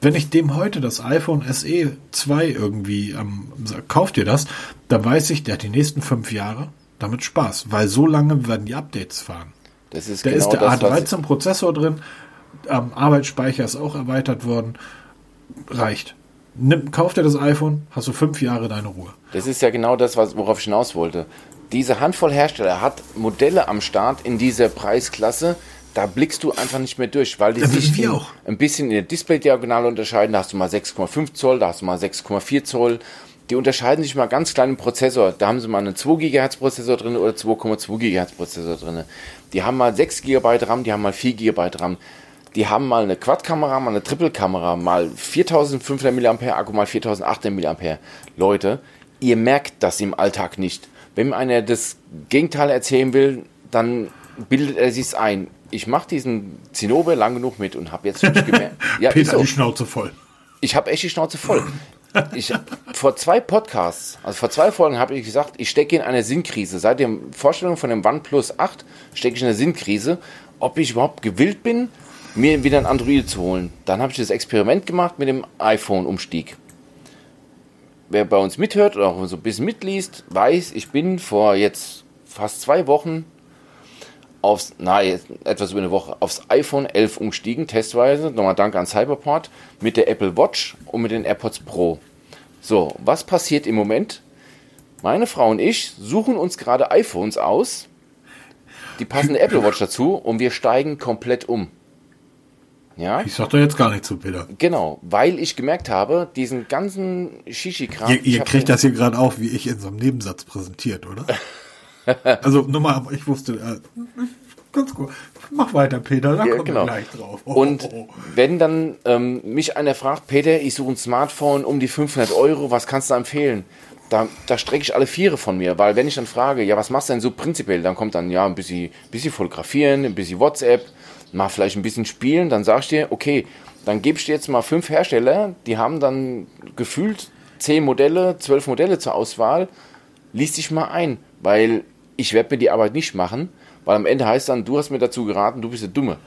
Wenn ich dem heute das iPhone SE 2 irgendwie ähm, kauft ihr das, dann weiß ich, der hat die nächsten fünf Jahre damit Spaß, weil so lange werden die Updates fahren. Das ist da genau ist der das, was- A13-Prozessor drin, ähm, Arbeitsspeicher ist auch erweitert worden. Reicht. Nimm, kauf dir das iPhone, hast du fünf Jahre deine Ruhe. Das ist ja genau das, was, worauf ich hinaus wollte. Diese Handvoll Hersteller hat Modelle am Start in dieser Preisklasse, da blickst du einfach nicht mehr durch, weil die sich auch. ein bisschen in der Display-Diagonale unterscheiden. Da hast du mal 6,5 Zoll, da hast du mal 6,4 Zoll. Die unterscheiden sich mal ganz klein im Prozessor. Da haben sie mal einen 2 GHz Prozessor drin oder 2,2 GHz Prozessor drin. Die haben mal 6 GB RAM, die haben mal 4 GB RAM. Die haben mal eine Quad-Kamera, mal eine Triple-Kamera, mal 4500 mAh Akku, mal 4800 mAh. Leute, ihr merkt das im Alltag nicht. Wenn einer das Gegenteil erzählen will, dann bildet er sich's ein. Ich mache diesen Zinnober lang genug mit und habe jetzt wirklich gemerkt. Ja, ist Peter, so. die Schnauze voll. Ich habe echt die Schnauze voll. Ich, vor zwei Podcasts, also vor zwei Folgen habe ich gesagt, ich stecke in einer Sinnkrise. Seit der Vorstellung von dem OnePlus 8 stecke ich in einer Sinnkrise, ob ich überhaupt gewillt bin, mir wieder ein Android zu holen. Dann habe ich das Experiment gemacht mit dem iPhone-Umstieg. Wer bei uns mithört oder auch so ein bisschen mitliest, weiß, ich bin vor jetzt fast zwei Wochen aufs, na, jetzt etwas über eine Woche, aufs iPhone 11 umgestiegen, testweise. Nochmal Dank an Cyberport mit der Apple Watch und mit den AirPods Pro. So, was passiert im Moment? Meine Frau und ich suchen uns gerade iPhones aus, die passende Apple Watch dazu und wir steigen komplett um. Ja, Ich sag da jetzt gar nicht zu, Peter. genau, weil ich gemerkt habe, diesen ganzen Shishi-Kram. Ihr, ihr kriegt das hier gerade auch, wie ich in so einem Nebensatz präsentiert, oder? also nur mal, ich wusste, äh, ganz gut. Mach weiter, Peter, da Ja, kommen genau. wir gleich drauf. Oh, Und oh, oh. wenn dann ähm, mich einer fragt, Peter, ich suche ein Smartphone um die 500 Euro, was kannst du empfehlen? Da, da strecke ich alle Viere von mir, weil wenn ich dann frage, ja, was machst du denn so prinzipiell? Dann kommt dann, ja, ein bisschen, bisschen fotografieren, ein bisschen WhatsApp, mal vielleicht ein bisschen spielen, dann sag ich dir, okay, dann gebe ich dir jetzt mal fünf Hersteller, die haben dann gefühlt zehn Modelle, zwölf Modelle zur Auswahl, lies dich mal ein, weil ich werde mir die Arbeit nicht machen, weil am Ende heißt dann, du hast mir dazu geraten, du bist der Dumme.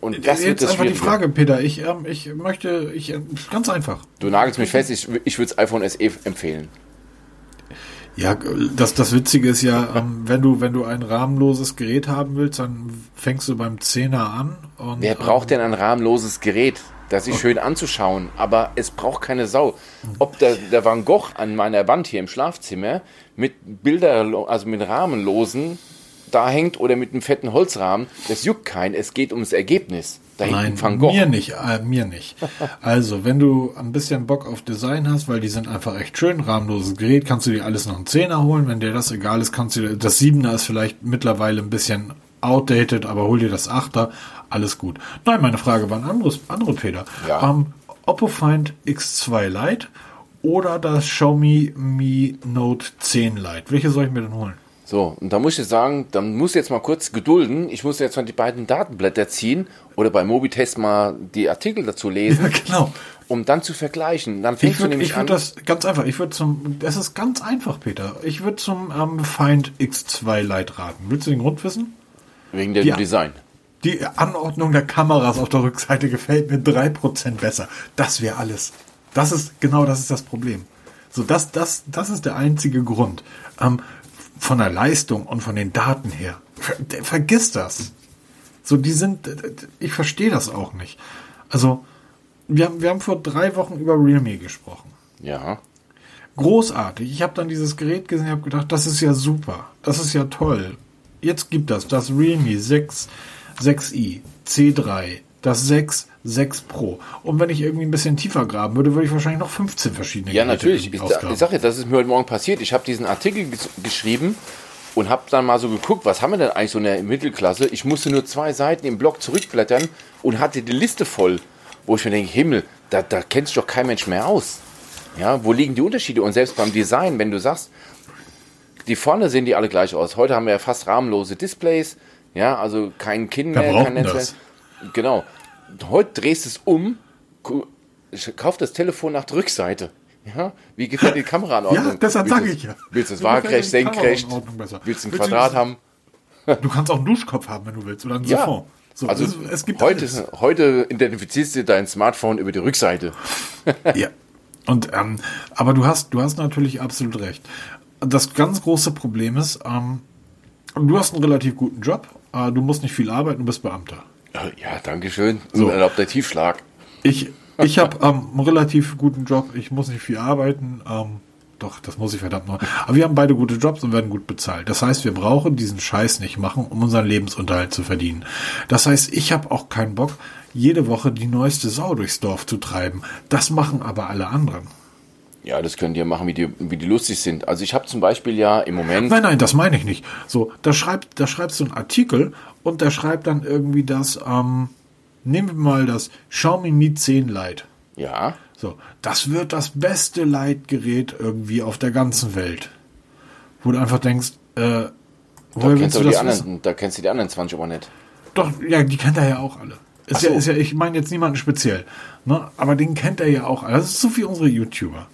Und das wird Jetzt das einfach die. Frage, Peter. Ich, ähm, ich möchte, ich, ähm, ganz einfach. Du nagelst mich fest, ich, ich würde das iPhone SE empfehlen. Ja, das, das Witzige ist ja, ähm, wenn du, wenn du ein rahmenloses Gerät haben willst, dann fängst du beim Zehner an. Und, Wer braucht denn ein rahmenloses Gerät, das ist schön anzuschauen, aber es braucht keine Sau. Ob der, der Van Gogh an meiner Wand hier im Schlafzimmer mit Bilder, also mit rahmenlosen da hängt oder mit einem fetten Holzrahmen, das juckt keinen. Es geht ums Ergebnis. Da Nein, ein Van Gogh. mir nicht, äh, mir nicht. Also, wenn du ein bisschen Bock auf Design hast, weil die sind einfach echt schön, rahmenloses Gerät, kannst du dir alles noch einen Zehner holen. Wenn dir das egal ist, kannst du dir, das Siebener ist vielleicht mittlerweile ein bisschen outdated, aber hol dir das Achter, alles gut. Nein, meine Frage war ein anderes, andere Peter. Ja. Ähm, Oppo Find X2 Lite oder das Xiaomi Mi Note 10 Lite. Welche soll ich mir denn holen? So, und da muss ich jetzt sagen, dann muss ich jetzt mal kurz gedulden. Ich muss jetzt mal die beiden Datenblätter ziehen oder bei Mobitest mal die Artikel dazu lesen, Ja, genau. um dann zu vergleichen. Dann Ich fängst du nämlich ich an. würd das ganz einfach, ich würde zum, das ist ganz einfach, Peter. Ich würde zum ähm, Find X2 Lite raten. Willst du den Grund wissen? wegen dem Ja. Design. Die Anordnung der Kameras auf der Rückseite gefällt mir 3% besser. Das wäre alles. Das ist, genau das ist das Problem. So, das, das, das ist der einzige Grund. Ähm, von der Leistung und von den Daten her. Ver, vergiss das. So, die sind, ich verstehe das auch nicht. Also, wir haben, wir haben vor drei Wochen über Realme gesprochen. Ja. großartig. Ich habe dann dieses Gerät gesehen und habe gedacht, das ist ja super. Das ist ja toll. Jetzt gibt das das Realme 6 6i C3, das 6 6 Pro. Und wenn ich irgendwie ein bisschen tiefer graben würde, würde ich wahrscheinlich noch 15 verschiedene Ja, Geräte natürlich. Ich, ausgraben. ich sag jetzt, das ist mir heute Morgen passiert. Ich habe diesen Artikel ges geschrieben und habe dann mal so geguckt, was haben wir denn eigentlich so in der Mittelklasse? Ich musste nur zwei Seiten im Blog zurückblättern und hatte die Liste voll, wo ich mir denke, Himmel, da, da kennt sich doch kein Mensch mehr aus. Ja, wo liegen die Unterschiede? Und selbst beim Design, wenn du sagst, die vorne sehen die alle gleich aus. Heute haben wir ja fast rahmenlose Displays, ja, also kein Kinn Wer mehr, kein Netzwerk. das? Genau. Heute drehst du es um, kauf das Telefon nach der Rückseite. Ja, wie gefällt dir die Kameraanordnung? Ja, deshalb Willst sag du- ich ja. Willst du es waagrecht, senkrecht? Willst du ein Quadrat haben? Du kannst auch einen Duschkopf haben, wenn du willst, oder einen Ja. Siphon. So, Also es, es gibt heute, alles. heute identifizierst du dein Smartphone über die Rückseite. Ja. Und ähm, aber du hast, du hast natürlich absolut recht. Das ganz große Problem ist, ähm, du hast einen relativ guten Job, äh, du musst nicht viel arbeiten, du bist Beamter. Ja, danke schön. So. Ein erlaubter Tiefschlag. Ich, ich habe ähm, einen relativ guten Job, ich muss nicht viel arbeiten. Ähm, doch, das muss ich verdammt noch. Aber wir haben beide gute Jobs und werden gut bezahlt. Das heißt, wir brauchen diesen Scheiß nicht machen, um unseren Lebensunterhalt zu verdienen. Das heißt, ich habe auch keinen Bock, jede Woche die neueste Sau durchs Dorf zu treiben. Das machen aber alle anderen. Ja, das könnt ihr machen, wie die, wie die lustig sind. Also ich habe zum Beispiel ja im Moment. Nein, nein, das meine ich nicht. So, da schreibt, da schreibst du einen Artikel und da schreibt dann irgendwie das, ähm, nehmen wir mal das Xiaomi Mi 10 Lite. Ja, So, das wird das beste Leitgerät irgendwie auf der ganzen Welt. Wo du einfach denkst, äh, da woher kennst, willst du das wissen? anderen, da kennst du die anderen 20 aber nicht. Doch, ja, die kennt er ja auch alle. Ist so. ja, ist ja, ich meine jetzt niemanden speziell, ne? aber den kennt er ja auch alle. Das ist so wie unsere YouTuber.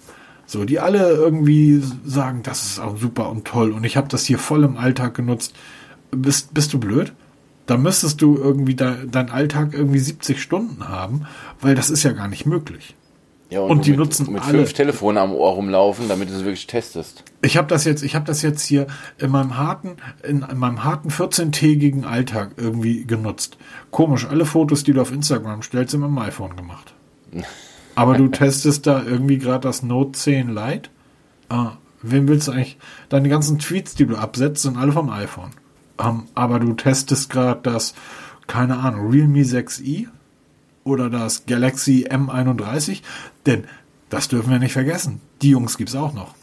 So, die alle irgendwie sagen, das ist auch super und toll und ich habe das hier voll im Alltag genutzt. Bist, bist du blöd? Da müsstest du irgendwie de, deinen Alltag irgendwie 70 Stunden haben, weil das ist ja gar nicht möglich. Ja, Und die mit, nutzen mit alle- fünf Telefonen am Ohr rumlaufen, damit du es wirklich testest. Ich habe das jetzt, ich habe das jetzt hier in meinem harten, in, in meinem harten 14-tägigen Alltag irgendwie genutzt. Komisch, alle Fotos, die du auf Instagram stellst, sind mit dem iPhone gemacht. Aber du testest da irgendwie gerade das Note 10 Lite. Ah, wem willst du eigentlich? Deine ganzen Tweets, die du absetzt, sind alle vom iPhone. Ähm, aber du testest gerade das, keine Ahnung, Realme 6i oder das Galaxy M31, denn das dürfen wir nicht vergessen. Die Jungs gibt's auch noch.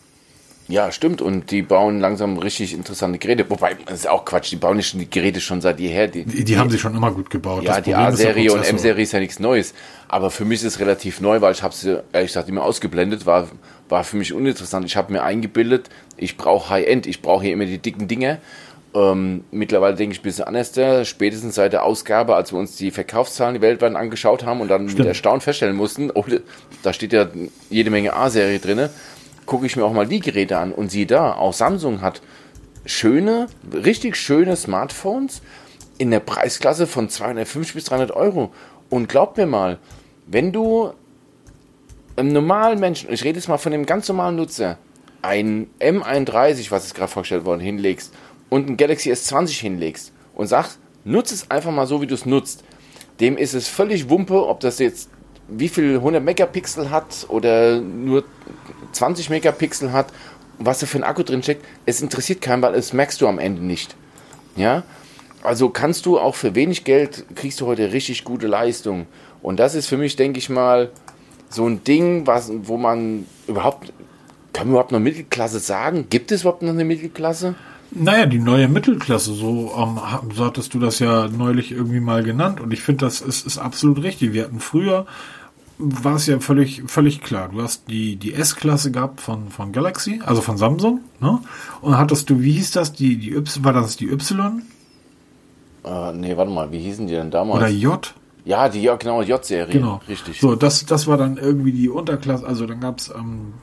Ja, stimmt. Und die bauen langsam richtig interessante Geräte. Wobei, das ist auch Quatsch, die bauen nicht die Geräte schon seit jeher. Die, Die, die haben sie schon immer gut gebaut. ja, Das die A-Serie und. M-Serie ist ja nichts Neues. Aber für mich ist es relativ neu, weil ich habe sie, ehrlich gesagt, immer ausgeblendet, war, war für mich uninteressant. Ich habe mir eingebildet, ich brauche High-End, ich brauche hier immer die dicken Dinge. Ähm, mittlerweile denke ich ein bisschen anders. Spätestens seit der Ausgabe, als wir uns die Verkaufszahlen die weltweit angeschaut haben und dann mit Stimmt. Erstaunen feststellen mussten, oh, da steht ja jede Menge A-Serie drinne, gucke ich mir auch mal die Geräte an und siehe da, auch Samsung hat schöne, richtig schöne Smartphones in der Preisklasse von 250 bis 300 Euro. Und glaubt mir mal, wenn du einem normalen Menschen, ich rede jetzt mal von dem ganz normalen Nutzer, ein M31, was ist gerade vorgestellt worden, hinlegst und ein Galaxy S20 hinlegst und sagst, nutze es einfach mal so, wie du es nutzt, dem ist es völlig Wumpe, ob das jetzt wie viel 100 Megapixel hat oder nur 20 Megapixel hat, was da für ein Akku drin steckt. Es interessiert keinen, weil es merkst du am Ende nicht. Ja, also kannst du auch für wenig Geld kriegst du heute richtig gute Leistung. Und das ist für mich, denke ich mal, so ein Ding, was, wo man überhaupt, kann man überhaupt noch Mittelklasse sagen? Gibt es überhaupt noch eine Mittelklasse? Naja, die neue Mittelklasse, so, ähm, so hattest du das ja neulich irgendwie mal genannt. Und ich finde, das ist, ist absolut richtig. Wir hatten früher, war es ja völlig, völlig klar. Du hast die, die S-Klasse gehabt von, von Galaxy, also von Samsung, ne? Und hattest du, wie hieß das, die, die Y, war das die Y Äh, nee, warte mal, wie hießen die denn damals? oder J? ja, die, ja, genau, J-Serie. Genau. Richtig. So, das, das war dann irgendwie die Unterklasse, also dann gab's ähm,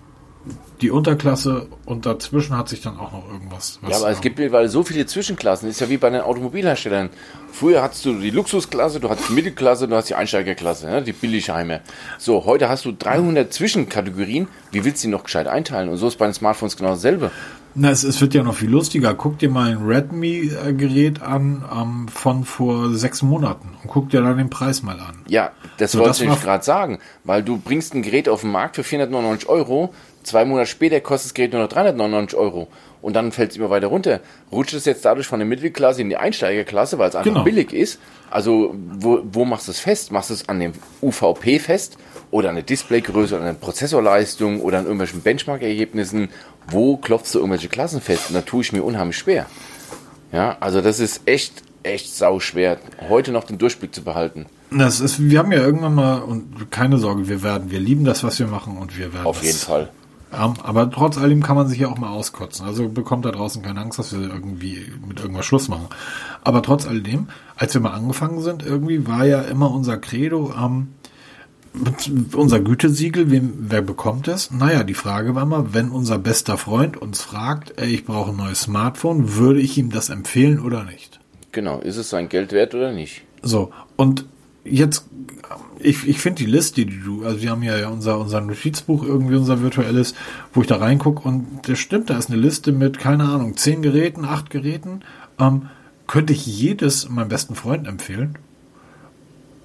die Unterklasse und dazwischen hat sich dann auch noch irgendwas. was, Ja, aber es gibt mittlerweile so viele Zwischenklassen. Ist ja wie bei den Automobilherstellern. Früher hattest du die Luxusklasse, du hattest die Mittelklasse, du hast die Einsteigerklasse, ne? die Billigheime. So, heute hast du 300 Zwischenkategorien. Wie willst du die noch gescheit einteilen? Und so ist bei den Smartphones genau dasselbe. Na, es, es wird ja noch viel lustiger. Guck dir mal ein Redmi-Gerät an ähm, von vor sechs Monaten und guck dir dann den Preis mal an. Ja, das So, wollte das ich gerade sagen. Weil du bringst ein Gerät auf den Markt für 499 Euro, zwei Monate später kostet das Gerät nur noch 399 Euro. Und dann fällt es immer weiter runter. Rutscht es jetzt dadurch von der Mittelklasse in die Einsteigerklasse, weil es einfach Genau. billig ist. Also, wo, wo machst du es fest? Machst du es an dem UVP fest? Oder an der Displaygröße, oder an der Prozessorleistung oder an irgendwelchen Benchmark-Ergebnissen? Wo klopfst du irgendwelche Klassen fest? Und da tue ich mir unheimlich schwer. Ja, also das ist echt, echt sau schwer, heute noch den Durchblick zu behalten. Das ist, wir haben ja irgendwann mal, und keine Sorge, wir werden, wir lieben das, was wir machen und wir werden. Auf jeden Fall. Ja, aber trotz alledem kann man sich ja auch mal auskotzen. Also bekommt da draußen keine Angst, dass wir irgendwie mit irgendwas Schluss machen. Aber trotz alledem, als wir mal angefangen sind, irgendwie war ja immer unser Credo, ähm, unser Gütesiegel, wem, wer bekommt es? Naja, die Frage war mal, wenn unser bester Freund uns fragt, ey, ich brauche ein neues Smartphone, würde ich ihm das empfehlen oder nicht? Genau, ist es sein Geld wert oder nicht? So, und jetzt, ich, ich finde die Liste, die du, also wir haben ja unser, unser Notizbuch irgendwie, unser virtuelles, wo ich da reingucke und das stimmt, da ist eine Liste mit, keine Ahnung, zehn Geräten, acht Geräten, ähm, könnte ich jedes meinem besten Freund empfehlen,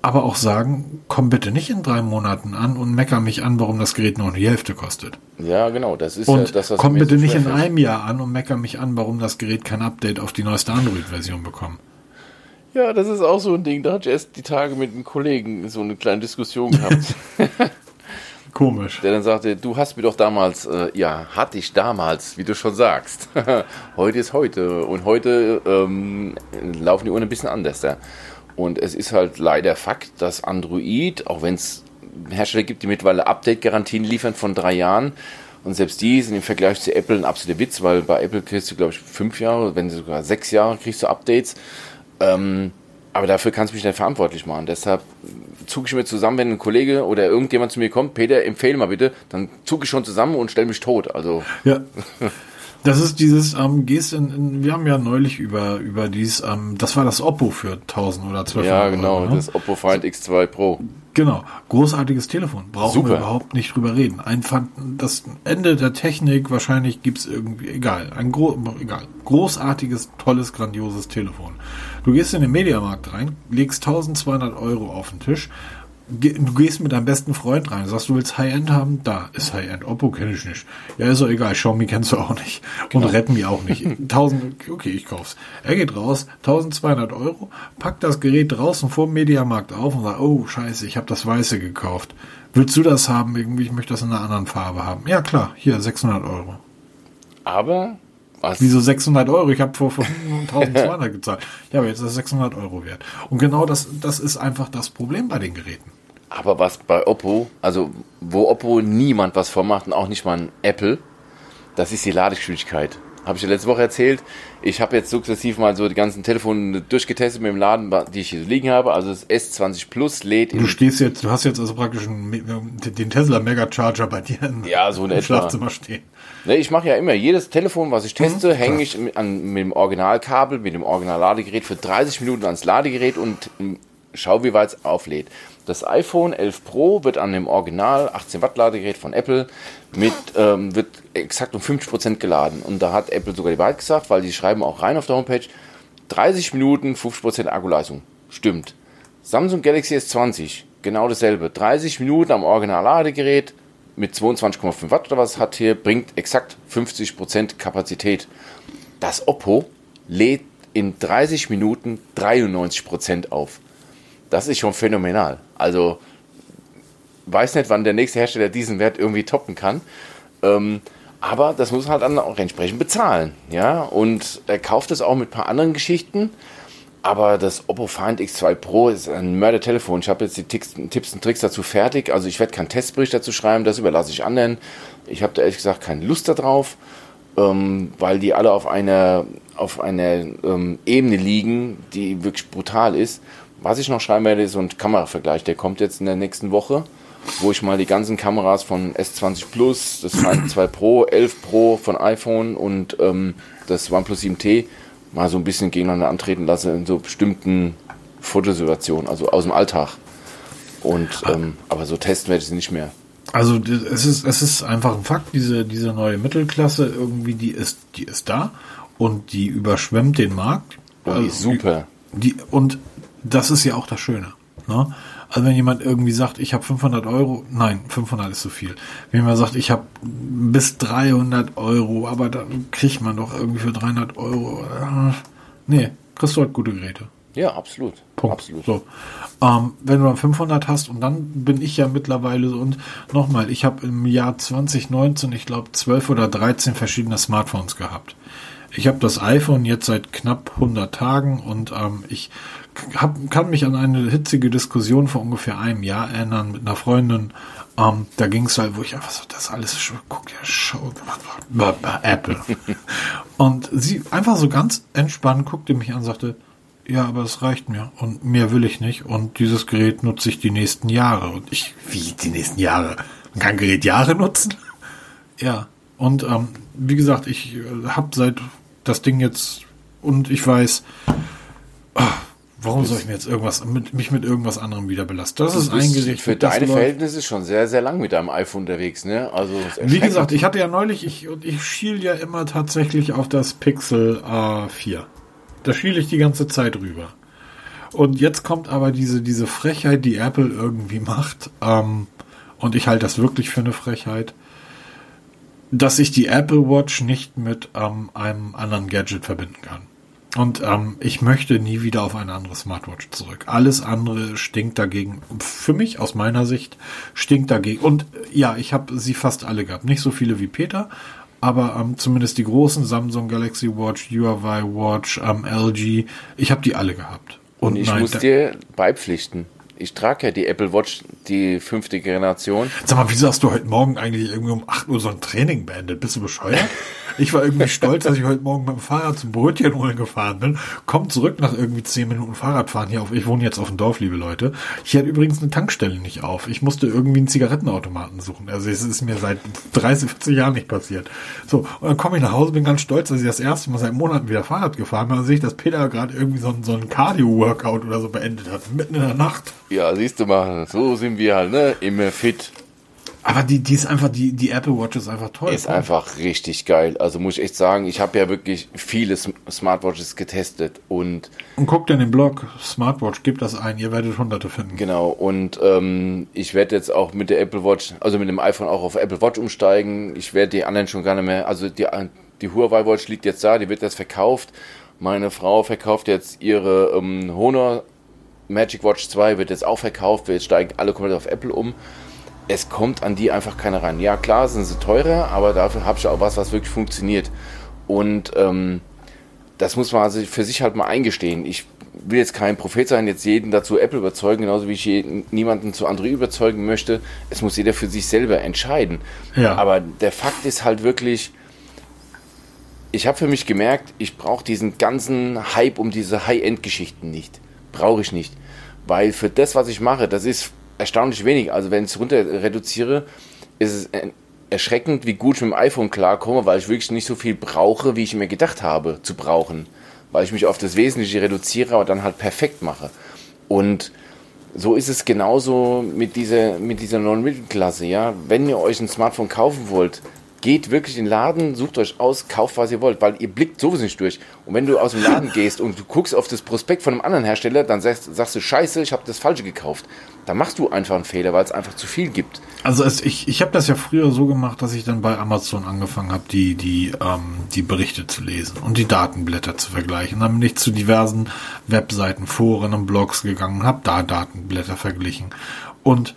aber auch sagen, komm bitte nicht in drei Monaten an und mecker mich an, warum das Gerät nur die Hälfte kostet. Ja, genau, das ist und ja das, was komm bitte so nicht in einem Jahr an und mecker mich an, warum das Gerät kein Update auf die neueste Android-Version bekommt. Ja, das ist auch so ein Ding. Da hatte ich erst die Tage mit einem Kollegen so eine kleine Diskussion gehabt, Komisch. der dann sagte, du hast mir doch damals, äh, ja, hatte ich damals, wie du schon sagst. heute ist heute und heute ähm, laufen die Uhren ein bisschen anders. Ja. Und es ist halt leider Fakt, dass Android, auch wenn es Hersteller gibt, die mittlerweile Update-Garantien liefern von drei Jahren, und selbst die sind im Vergleich zu Apple ein absoluter Witz, weil bei Apple kriegst du, glaube ich, fünf Jahre, wenn sogar sechs Jahre kriegst du Updates. Ähm, aber dafür kannst du mich nicht verantwortlich machen. Deshalb zucke ich mir zusammen, wenn ein Kollege oder irgendjemand zu mir kommt, Peter, empfehle mal bitte, dann zucke ich schon zusammen und stelle mich tot. Also Ja. Das ist dieses, ähm, gehst in, in, wir haben ja neulich über, über dies, ähm, das war das Oppo für 1000 oder 1200 ja, genau, Euro, ne? das Oppo Find X2 Pro. Genau, großartiges Telefon. Brauchen Super. wir überhaupt nicht drüber reden. Einfach das Ende der Technik, wahrscheinlich gibt's irgendwie, egal, ein gro egal, großartiges, tolles, grandioses Telefon. Du gehst in den Mediamarkt rein, legst 1200 Euro auf den Tisch, du gehst mit deinem besten Freund rein, sagst, du willst High-End haben, da ist High-End. Oppo kenne ich nicht. Ja, ist doch egal, Xiaomi kennst du auch nicht. Und Redmi auch nicht. 1000, okay, ich kauf's. Er geht raus, 1200 Euro, packt das Gerät draußen vor dem Mediamarkt auf und sagt, oh, scheiße, ich habe das Weiße gekauft. Willst du das haben? Irgendwie, ich möchte das in einer anderen Farbe haben. Ja, klar, hier, 600 Euro. Aber was Wieso 600 Euro? Ich habe vor, vor 1200 gezahlt. Ja, aber jetzt ist es 600 Euro wert. Und genau das, das ist einfach das Problem bei den Geräten. Aber was bei Oppo, also wo Oppo niemand was vormacht und auch nicht mal ein Apple, das ist die Ladegeschwindigkeit. Habe ich ja letzte Woche erzählt. Ich habe jetzt sukzessiv mal so die ganzen Telefone durchgetestet mit dem Laden, die ich hier liegen habe. Also das S20 Plus lädt Du in stehst jetzt, du hast jetzt also praktisch einen, den Tesla Mega Charger bei dir im, Ja, so im. Schlafzimmer stehen. Ne, ich mache ja immer jedes Telefon, was ich teste, hänge ich mit, an, mit dem Originalkabel, mit dem Original-Ladegerät für 30 Minuten ans Ladegerät und ähm, schau, wie weit es auflädt. Das iPhone 11 Pro wird an dem Original 18 Watt Ladegerät von Apple mit ähm, wird exakt um 50% geladen und da hat Apple sogar die Wahrheit gesagt, weil die schreiben auch rein auf der Homepage 30 Minuten 50% Akkuleistung. Stimmt. Samsung Galaxy S20 genau dasselbe. 30 Minuten am Original Ladegerät mit 22,5 Watt oder was hat hier, bringt exakt 50% Kapazität. Das Oppo lädt in 30 Minuten 93% auf. Das ist schon phänomenal. Also, weiß nicht, wann der nächste Hersteller diesen Wert irgendwie toppen kann. Ähm, aber das muss man halt dann auch entsprechend bezahlen. Ja, und er kauft es auch mit ein paar anderen Geschichten. Aber das Oppo Find X2 Pro ist ein Mördertelefon. Ich habe jetzt die Ticks- Tipps und Tricks dazu fertig. Also ich werde keinen Testbericht dazu schreiben, das überlasse ich anderen. Ich habe da ehrlich gesagt keine Lust darauf, ähm, weil die alle auf einer, auf einer ähm, Ebene liegen, die wirklich brutal ist. Was ich noch schreiben werde, ist so ein Kameravergleich. Der kommt jetzt in der nächsten Woche, wo ich mal die ganzen Kameras von S20 Plus, das Find 2 Pro, 11 Pro von iPhone und ähm, das OnePlus 7T mal so ein bisschen gegeneinander antreten lasse in so bestimmten Fotosituationen, also aus dem Alltag. Und ähm, aber so testen werde ich sie nicht mehr. Also es ist, es ist einfach ein Fakt, diese, diese neue Mittelklasse irgendwie, die ist, die ist da und die überschwemmt den Markt. Und die ist super. Die, und das ist ja auch das Schöne. Ne? Also wenn jemand irgendwie sagt, ich habe 500 Euro, nein, 500 ist zu viel. Wenn jemand sagt, ich habe bis 300 Euro, aber dann kriegt man doch irgendwie für 300 Euro. Äh, nee, kriegst du halt gute Geräte. Ja, absolut. Punkt. Absolut. So. Ähm, wenn du dann 500 hast und dann bin ich ja mittlerweile so und nochmal, ich habe im Jahr 2019, ich glaube, 12 oder 13 verschiedene Smartphones gehabt. Ich habe das iPhone jetzt seit knapp 100 Tagen und ähm, ich hab, kann mich an eine hitzige Diskussion vor ungefähr einem Jahr erinnern mit einer Freundin. Ähm, da ging es halt, wo ich einfach so, das alles schon, guck ja, Show, Apple. und sie einfach so ganz entspannt guckte mich an und sagte, ja, aber es reicht mir und mehr will ich nicht und dieses Gerät nutze ich die nächsten Jahre. Und ich, wie die nächsten Jahre? Man kann Gerät Jahre nutzen? Ja, und ähm, wie gesagt, ich äh, habe seit das Ding jetzt und ich weiß, oh, warum soll ich mir jetzt irgendwas mit, mich mit irgendwas anderem wieder belasten? Das ist eingerichtet. Für deine Verhältnisse schon sehr, sehr lang mit deinem iPhone unterwegs, ne? Also wie gesagt, ich hatte ja neulich, ich und ich schiel ja immer tatsächlich auf das Pixel A4. Da schiel ich die ganze Zeit rüber. Und jetzt kommt aber diese, diese Frechheit, die Apple irgendwie macht. Ähm, und ich halte das wirklich für eine Frechheit dass ich die Apple Watch nicht mit ähm, einem anderen Gadget verbinden kann. Und ähm, ich möchte nie wieder auf eine andere Smartwatch zurück. Alles andere stinkt dagegen. Für mich, aus meiner Sicht, stinkt dagegen. Und äh, ja, ich habe sie fast alle gehabt. Nicht so viele wie Peter, aber ähm, zumindest die großen Samsung Galaxy Watch, Huawei Watch, ähm, LG, ich habe die alle gehabt. Und, Und ich nein, muss dir beipflichten ich trage ja die Apple Watch, die fünfte Generation. Sag mal, wieso hast du heute Morgen eigentlich irgendwie um 8 Uhr so ein Training beendet? Bist du bescheuert? Ich war irgendwie stolz, dass ich heute Morgen mit dem Fahrrad zum Brötchen holen gefahren bin. Komm zurück nach irgendwie 10 Minuten Fahrradfahren hier auf. Ich wohne jetzt auf dem Dorf, liebe Leute. Hier hat übrigens eine Tankstelle nicht auf. Ich musste irgendwie einen Zigarettenautomaten suchen. Also es ist mir seit 30, 40 Jahren nicht passiert. So, und dann komme ich nach Hause, bin ganz stolz, dass ich das erste Mal seit Monaten wieder Fahrrad gefahren bin. Dann sehe ich, dass Peter gerade irgendwie so so ein Cardio-Workout oder so beendet hat. Mitten in der Nacht. Ja, siehst du mal, so sind wir halt, ne? Immer fit. Aber die, die ist einfach, die, die Apple Watch ist einfach toll. Ist einfach richtig geil. Also muss ich echt sagen, ich habe ja wirklich viele Smartwatches getestet und. Und guckt in den Blog, Smartwatch, gebt das ein, ihr werdet hunderte finden. Genau, und ähm, ich werde jetzt auch mit der Apple Watch, also mit dem iPhone auch auf Apple Watch umsteigen. Ich werde die anderen schon gar nicht mehr, also die, die Huawei Watch liegt jetzt da, die wird jetzt verkauft. Meine Frau verkauft jetzt ihre ähm, Honor Magic Watch 2, wird jetzt auch verkauft, wir steigen alle komplett auf Apple um es kommt an die einfach keiner ran. Ja, klar sind sie teurer, aber dafür habe ich auch was, was wirklich funktioniert. Und ähm, das muss man also für sich halt mal eingestehen. Ich will jetzt kein Prophet sein, jetzt jeden dazu Apple überzeugen, genauso wie ich jeden, niemanden zu Android überzeugen möchte. Es muss jeder für sich selber entscheiden. Ja. Aber der Fakt ist halt wirklich, ich habe für mich gemerkt, ich brauche diesen ganzen Hype um diese High-End-Geschichten nicht. Brauche ich nicht. Weil für das, was ich mache, das ist erstaunlich wenig. Also wenn ich es runter reduziere, ist es erschreckend, wie gut ich mit dem iPhone klarkomme, weil ich wirklich nicht so viel brauche, wie ich mir gedacht habe zu brauchen. Weil ich mich auf das Wesentliche reduziere, aber dann halt perfekt mache. Und so ist es genauso mit dieser, mit dieser neuen Mittelklasse, ja. Wenn ihr euch ein Smartphone kaufen wollt, geht wirklich in den Laden, sucht euch aus, kauft, was ihr wollt, weil ihr blickt sowieso nicht durch. Und wenn du aus dem Laden gehst und du guckst auf das Prospekt von einem anderen Hersteller, dann sagst, sagst du, scheiße, ich habe das Falsche gekauft. Da machst du einfach einen Fehler, weil es einfach zu viel gibt. Also es, ich, ich habe das ja früher so gemacht, dass ich dann bei Amazon angefangen habe, die, die, ähm, die Berichte zu lesen und die Datenblätter zu vergleichen. Dann bin ich zu diversen Webseiten, Foren und Blogs gegangen und habe da Datenblätter verglichen. Und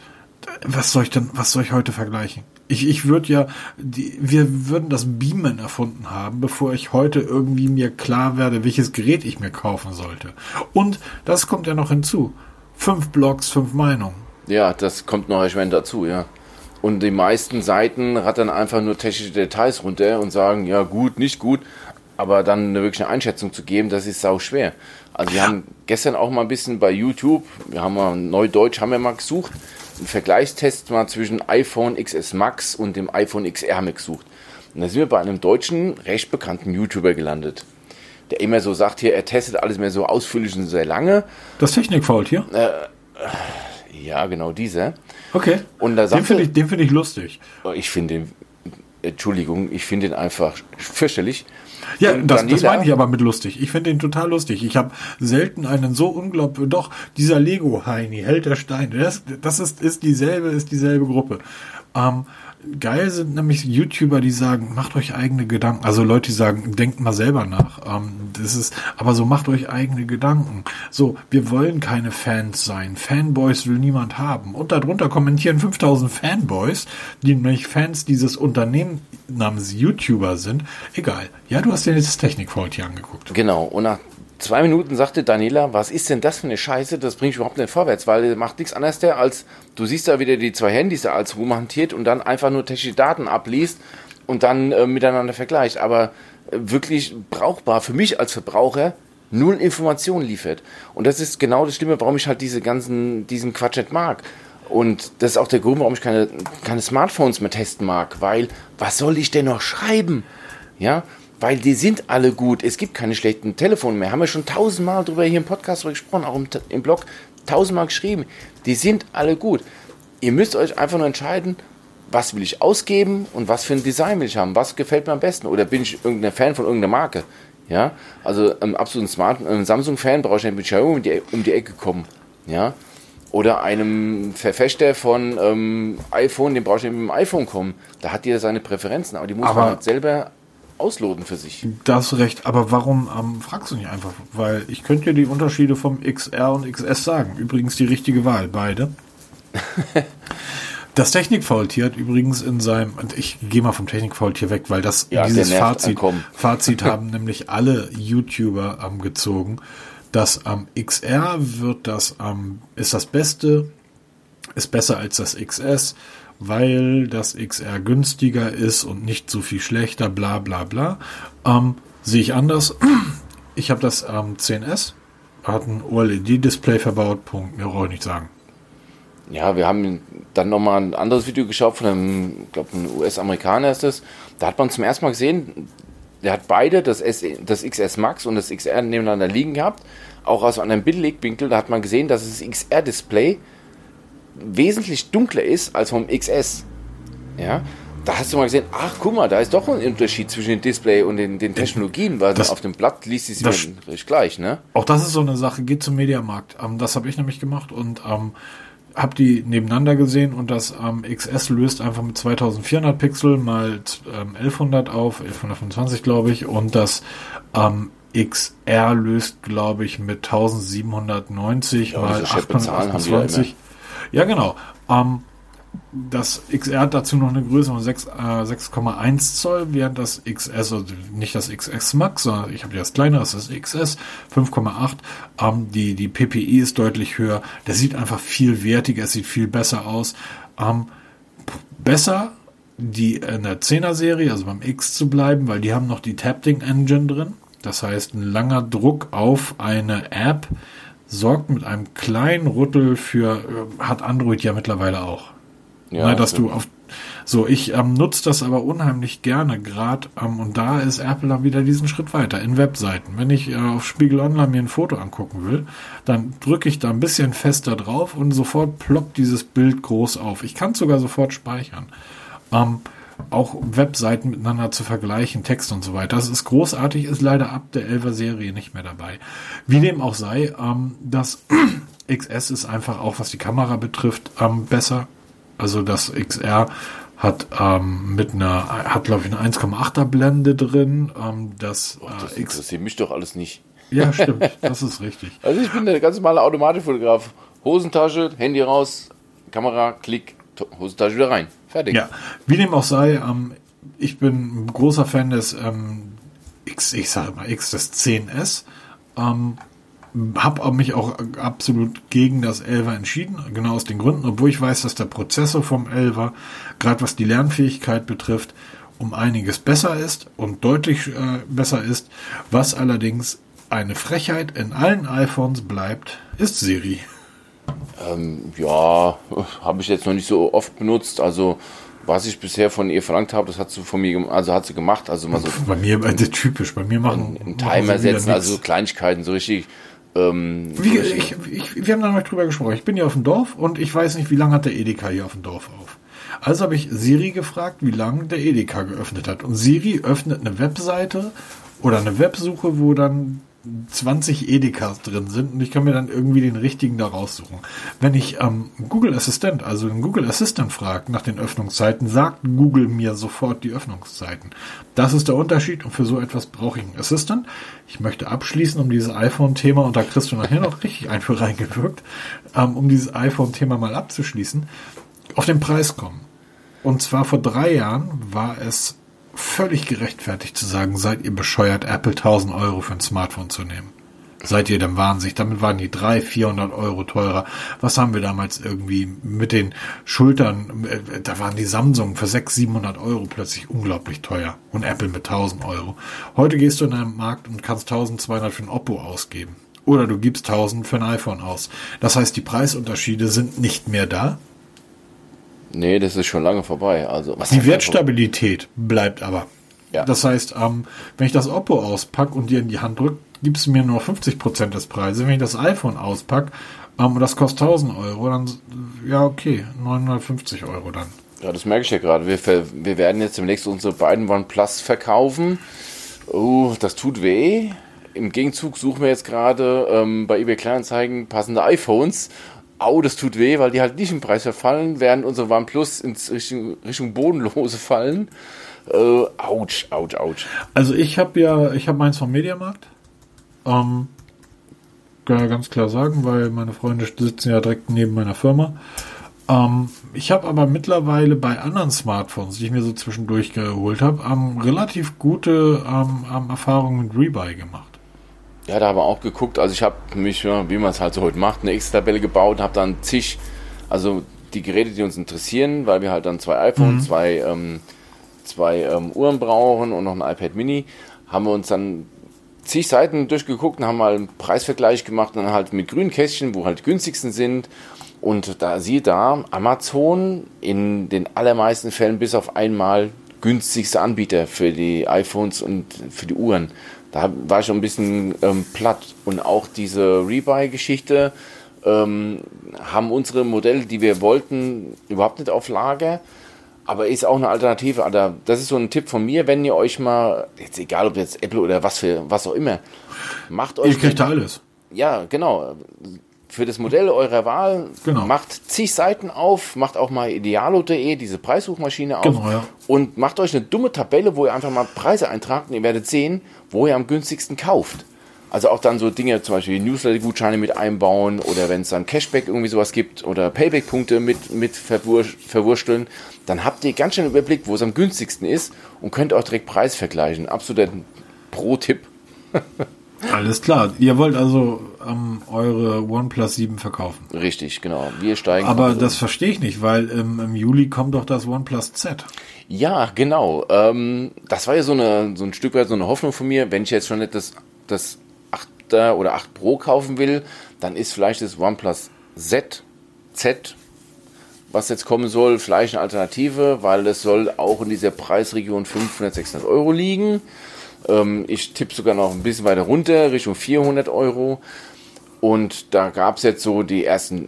was soll ich denn, was soll ich heute vergleichen? Ich, ich würde ja, die, wir würden das Beamen erfunden haben, bevor ich heute irgendwie mir klar werde, welches Gerät ich mir kaufen sollte. Und das kommt ja noch hinzu. Fünf Blogs, fünf Meinungen. Ja, das kommt noch erschwerend dazu, ja. Und die meisten Seiten rattern einfach nur technische Details runter und sagen, ja gut, nicht gut, aber dann eine wirkliche Einschätzung zu geben, das ist sau schwer. Also wir haben gestern auch mal ein bisschen bei YouTube, wir haben mal Neudeutsch haben wir mal gesucht, einen Vergleichstest mal zwischen iPhone XS Max und dem iPhone XR gesucht. Und da sind wir bei einem deutschen, recht bekannten YouTuber gelandet. Der immer so sagt hier, er testet alles mehr so ausführlich und sehr lange. Das Technikfault hier? Äh, ja, genau dieser. Okay. Und da sagt den finde ich, find ich lustig. Oh, ich finde den, Entschuldigung, ich finde den einfach fürchterlich. Ja, das, das meine ich aber mit lustig. Ich finde ihn total lustig. Ich habe selten einen so unglaublich. Doch, dieser Lego-Heini, Held der Steine, das, das ist, ist dieselbe, ist dieselbe Gruppe. Ähm, Geil sind nämlich YouTuber, die sagen, macht euch eigene Gedanken. Also Leute, die sagen, denkt mal selber nach. Ähm, das ist, aber so macht euch eigene Gedanken. So, wir wollen keine Fans sein. Fanboys will niemand haben. Und darunter kommentieren 5000 Fanboys, die nämlich Fans dieses Unternehmen namens YouTuber sind. Egal. Ja, du hast dir jetzt das Technikfault hier angeguckt. Genau. Und nach zwei Minuten sagte Daniela, was ist denn das für eine Scheiße? Das bringt überhaupt nicht vorwärts, weil er macht nichts anderes der, als du siehst da wieder die zwei Handys da als rumhantiert und dann einfach nur technische Daten abliest und dann äh, miteinander vergleicht. Aber äh, wirklich brauchbar für mich als Verbraucher null Informationen liefert. Und das ist genau das Schlimme, warum ich halt diese ganzen, diesen Quatsch nicht mag. Und das ist auch der Grund, warum ich keine, keine Smartphones mehr testen mag, weil was soll ich denn noch schreiben? Ja, weil die sind alle gut. Es gibt keine schlechten Telefone mehr. Haben wir schon tausendmal drüber hier im Podcast gesprochen, auch im, im Blog tausendmal geschrieben. Die sind alle gut. Ihr müsst euch einfach nur entscheiden, was will ich ausgeben und was für ein Design will ich haben. Was gefällt mir am besten? Oder bin ich irgendein Fan von irgendeiner Marke? Ja, also ähm, absolut smart, ähm, Samsung-Fan brauche ich nicht mit Xiaomi um die, um die Ecke kommen. Ja, oder einem Verfechter von ähm, iPhone, den brauche ich nicht mit dem iPhone kommen. Da hat jeder seine Präferenzen, aber die muss Aber- man halt selber ausloten für sich. Da hast du recht, aber warum ähm, fragst du nicht einfach? Weil ich könnte dir die Unterschiede vom XR und XS sagen. Übrigens die richtige Wahl, beide. Das Technikfaultier hat übrigens in seinem, und ich gehe mal vom Technikfaultier weg, weil das Ja, dieses Fazit. Fazit haben nämlich alle YouTuber ähm, gezogen. Das am XR wird das ähm, ist das Beste, ist besser als das XS, weil das XR günstiger ist und nicht so viel schlechter, bla bla bla. Ähm, Sehe ich anders. Ich habe das ähm, 10S, hat ein OLED-Display verbaut, Punkt, mehr brauche ich nicht sagen. Ja, wir haben dann nochmal ein anderes Video geschaut von einem, glaube, ein US-Amerikaner ist das. Da hat man zum ersten Mal gesehen, der hat beide, das, S, das XS Max und das XR nebeneinander liegen gehabt. Auch aus einem Bildwinkel, da hat man gesehen, dass das XR-Display wesentlich dunkler ist als vom XS. Ja, da hast du mal gesehen, ach guck mal, da ist doch ein Unterschied zwischen dem Display und den, den Technologien, weil Das- auf dem Blatt liest es das- gleich, ne? Auch das ist so eine Sache, geht zum Mediamarkt. Ähm, das habe ich nämlich gemacht und ähm, habe die nebeneinander gesehen und das ähm, XS löst einfach mit 2400 Pixel mal ähm, 1100 auf, 1125 glaube ich und das ähm, XR löst glaube ich mit 1790 Ja, mal diese scheppe Zahlen haben die ja 828. Ja, genau. Ähm, das XR hat dazu noch eine Größe von 6, äh, 6,1 Zoll, während das XS, also nicht das XS Max, sondern ich habe das kleinere, das ist XS, 5,8. Ähm, die, die PPI ist deutlich höher. Der sieht einfach viel wertiger, es sieht viel besser aus. Ähm, besser die in der 10er Serie, also beim X zu bleiben, weil die haben noch die Tapting Engine drin. Das heißt, ein langer Druck auf eine App sorgt mit einem kleinen Rüttel für, äh, hat Android ja mittlerweile auch. Ja, Na, dass für- du auf so ich ähm, nutze das aber unheimlich gerne gerade ähm, und da ist Apple dann wieder diesen Schritt weiter in Webseiten. Wenn ich äh, auf Spiegel Online mir ein Foto angucken will, dann drücke ich da ein bisschen fester drauf und sofort ploppt dieses Bild groß auf. Ich kann es sogar sofort speichern. Ähm, auch Webseiten miteinander zu vergleichen, Text und so weiter. Das ist großartig, ist leider ab der 11er Serie nicht mehr dabei. Wie dem auch sei, ähm, das XS ist einfach auch, was die Kamera betrifft, ähm, besser. Also das XR hat ähm, mit einer, hat glaube ich eine 1,8er Blende drin. Ähm, das, Das äh, X, interessiert mich doch alles nicht. ja stimmt, das ist richtig. Also ich bin der ganz normale Automatikfotograf. Hosentasche, Handy raus, Kamera, Klick, Hosentasche wieder rein. Fertig. Ja, wie dem auch sei, ähm, ich bin ein großer Fan des ähm, X, ich sage mal X des 10S. Ähm, habe mich auch absolut gegen das 11er entschieden, genau aus den Gründen, obwohl ich weiß, dass der Prozessor vom 11er, gerade was die Lernfähigkeit betrifft, um einiges besser ist und deutlich äh, besser ist. Was allerdings eine Frechheit in allen iPhones bleibt, ist Siri. Ähm, ja, habe ich jetzt noch nicht so oft benutzt. Also was ich bisher von ihr verlangt habe, das hat sie von mir, also hat sie gemacht. Also mal so Bei mir, äh, typisch, bei mir machen einen Timer setzen, also so. Kleinigkeiten, so richtig. Ähm, Wie, so richtig- ich, ich, wir haben da noch drüber gesprochen. Ich bin hier auf dem Dorf und ich weiß nicht, wie lange hat der Edeka hier auf dem Dorf auf. Also habe ich Siri gefragt, wie lange der Edeka geöffnet hat. Und Siri öffnet eine Webseite oder eine Websuche, wo dann 20 Edekas drin sind und ich kann mir dann irgendwie den richtigen da raussuchen. Wenn ich ähm, Google Assistant, also den Google Assistant frage nach den Öffnungszeiten, sagt Google mir sofort die Öffnungszeiten. Das ist der Unterschied und für so etwas brauche ich einen Assistant. Ich möchte abschließen, um dieses iPhone-Thema, und da kriegst du nachher noch richtig ein für reingewirkt, ähm, um dieses iPhone-Thema mal abzuschließen, auf den Preis kommen. Und zwar vor drei Jahren war es völlig gerechtfertigt zu sagen, seid ihr bescheuert, Apple 1000 Euro für ein Smartphone zu nehmen. Seid ihr denn wahnsinnig? Damit waren die 300, 400 Euro teurer. Was haben wir damals irgendwie mit den Schultern? Äh, da waren die Samsung für 600, 700 Euro plötzlich unglaublich teuer. Und Apple mit 1000 Euro. Heute gehst du in einen Markt und kannst 1200 für ein Oppo ausgeben. Oder du gibst 1000 für ein iPhone aus. Das heißt, die Preisunterschiede sind nicht mehr da. Nee, das ist schon lange vorbei. Also, was die Wertstabilität bleibt aber. Ja. Das heißt, ähm, wenn ich das Oppo auspacke und dir in die Hand drücke, gibst du mir nur 50% des Preises. Wenn ich das iPhone auspacke ähm, und das kostet 1000 Euro, dann, ja, okay, 950 Euro dann. Ja, das merke ich ja gerade. Wir, wir werden jetzt demnächst unsere beiden OnePlus verkaufen. Oh, das tut weh. Im Gegenzug suchen wir jetzt gerade ähm, bei eBay Kleinanzeigen passende iPhones au, das tut weh, weil die halt nicht im Preis verfallen, während unsere OnePlus in Richtung, Richtung Bodenlose fallen. Äh, ouch, ouch, ouch. Also ich habe ja, ich habe meins vom Mediamarkt. Ähm, kann ja ganz klar sagen, weil meine Freunde sitzen ja direkt neben meiner Firma. Ähm, ich habe aber mittlerweile bei anderen Smartphones, die ich mir so zwischendurch geholt habe, ähm, relativ gute ähm, ähm Erfahrungen mit Rebuy gemacht. Ja, da haben wir auch geguckt. Also ich habe mich, wie man es halt so heute macht, eine Excel-Tabelle gebaut, habe dann zig, also die Geräte, die uns interessieren, weil wir halt dann zwei iPhones, mhm. zwei, ähm, zwei ähm, Uhren brauchen und noch ein iPad Mini, haben wir uns dann zig Seiten durchgeguckt und haben mal einen Preisvergleich gemacht und dann halt mit grünen Kästchen, wo halt die günstigsten sind. Und da siehe da, Amazon in den allermeisten Fällen bis auf einmal günstigste Anbieter für die iPhones und für die Uhren da war ich schon ein bisschen ähm, platt. Und auch diese Rebuy-Geschichte ähm, haben unsere Modelle, die wir wollten, überhaupt nicht auf Lager. Aber ist auch eine Alternative. Also das ist so ein Tipp von mir, wenn ihr euch mal, jetzt egal ob jetzt Apple oder was für was auch immer, macht euch. Ich kriegt alles. Ja, genau für das Modell eurer Wahl. Genau. Macht zig Seiten auf, macht auch mal idealo.de, diese Preissuchmaschine auf genau, ja. und macht euch eine dumme Tabelle, wo ihr einfach mal Preise eintragt und ihr werdet sehen, wo ihr am günstigsten kauft. Also auch dann so Dinge, zum Beispiel Newsletter-Gutscheine mit einbauen oder wenn es dann Cashback irgendwie sowas gibt oder Payback-Punkte mit, mit verwur verwursteln, dann habt ihr ganz schön einen Überblick, wo es am günstigsten ist und könnt auch direkt Preis vergleichen. Absoluter Pro-Tipp. Alles klar. Ihr wollt also ähm, eure OnePlus 7 verkaufen. Richtig, genau. Wir steigen. Aber das verstehe ich nicht, weil ähm, im Juli kommt doch das OnePlus Z. Ja, genau. Ähm, das war ja so, eine, so ein Stück weit so eine Hoffnung von mir. Wenn ich jetzt schon nicht das, das 8er oder 8 Pro kaufen will, dann ist vielleicht das OnePlus Z, Z, was jetzt kommen soll, vielleicht eine Alternative, weil es soll auch in dieser Preisregion 500, 600 Euro liegen. Ähm, ich tippe sogar noch ein bisschen weiter runter, Richtung 400 Euro. Und da gab es jetzt so die ersten,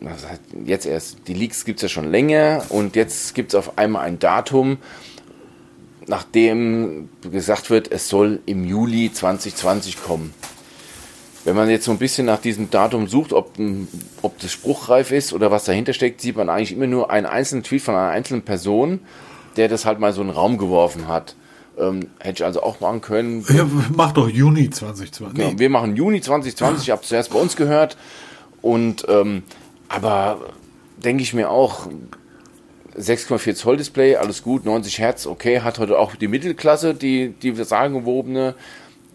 jetzt erst, die Leaks gibt es ja schon länger und jetzt gibt es auf einmal ein Datum, nachdem gesagt wird, es soll im Juli 2020 kommen. Wenn man jetzt so ein bisschen nach diesem Datum sucht, ob, ob das spruchreif ist oder was dahinter steckt, sieht man eigentlich immer nur einen einzelnen Tweet von einer einzelnen Person, der das halt mal so in den Raum geworfen hat. Ähm, hätte ich also auch machen können. Ja, mach doch Juni 2020. Genau, wir machen Juni 2020, ich habe zuerst bei uns gehört. Und ähm, aber denke ich mir auch, 6,4 Zoll Display, alles gut, 90 Hertz, okay, hat heute auch die Mittelklasse, die, die sagengewobene.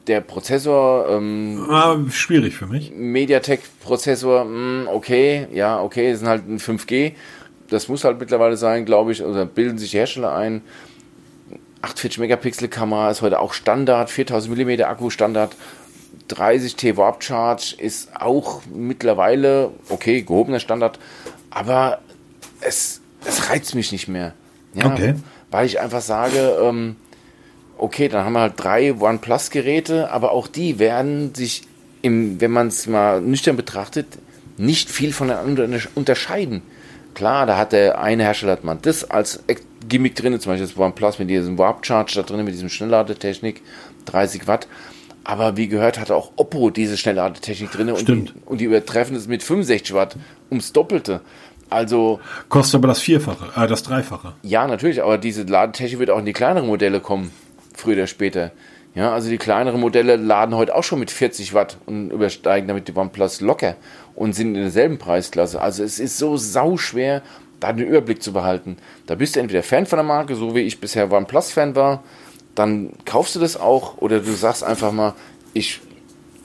Der Prozessor, ähm, ah, schwierig für mich. MediaTek-Prozessor, hm, okay, ja, okay, sind halt ein 5G. Das muss halt mittlerweile sein, glaube ich, oder bilden sich Hersteller ein. 48 Megapixel Kamera ist heute auch Standard, 4000 mm Akku Standard, 30 T Warp Charge ist auch mittlerweile okay, gehobener Standard, aber es, es reizt mich nicht mehr. Ja, okay. Weil ich einfach sage, ähm, okay, dann haben wir halt drei OnePlus Geräte, aber auch die werden sich im, wenn man es mal nüchtern betrachtet, nicht viel voneinander unterscheiden. Klar, da hat der eine Hersteller hat man das als Gimmick drin, zum Beispiel das OnePlus mit diesem Warp Charge da drin, mit diesem Schnellladetechnik, 30 Watt. Aber wie gehört, hatte auch Oppo diese Schnellladetechnik drin und die, und die übertreffen es mit 65 Watt ums Doppelte. Also. Kostet aber das Vierfache, äh, das Dreifache. Ja, natürlich, aber diese Ladetechnik wird auch in die kleineren Modelle kommen, früher oder später. Ja, also die kleineren Modelle laden heute auch schon mit 40 Watt und übersteigen damit die OnePlus locker und sind in derselben Preisklasse. Also es ist so sauschwer, da den Überblick zu behalten. Da bist du entweder Fan von der Marke, so wie ich bisher OnePlus-Fan war, dann kaufst du das auch oder du sagst einfach mal, ich,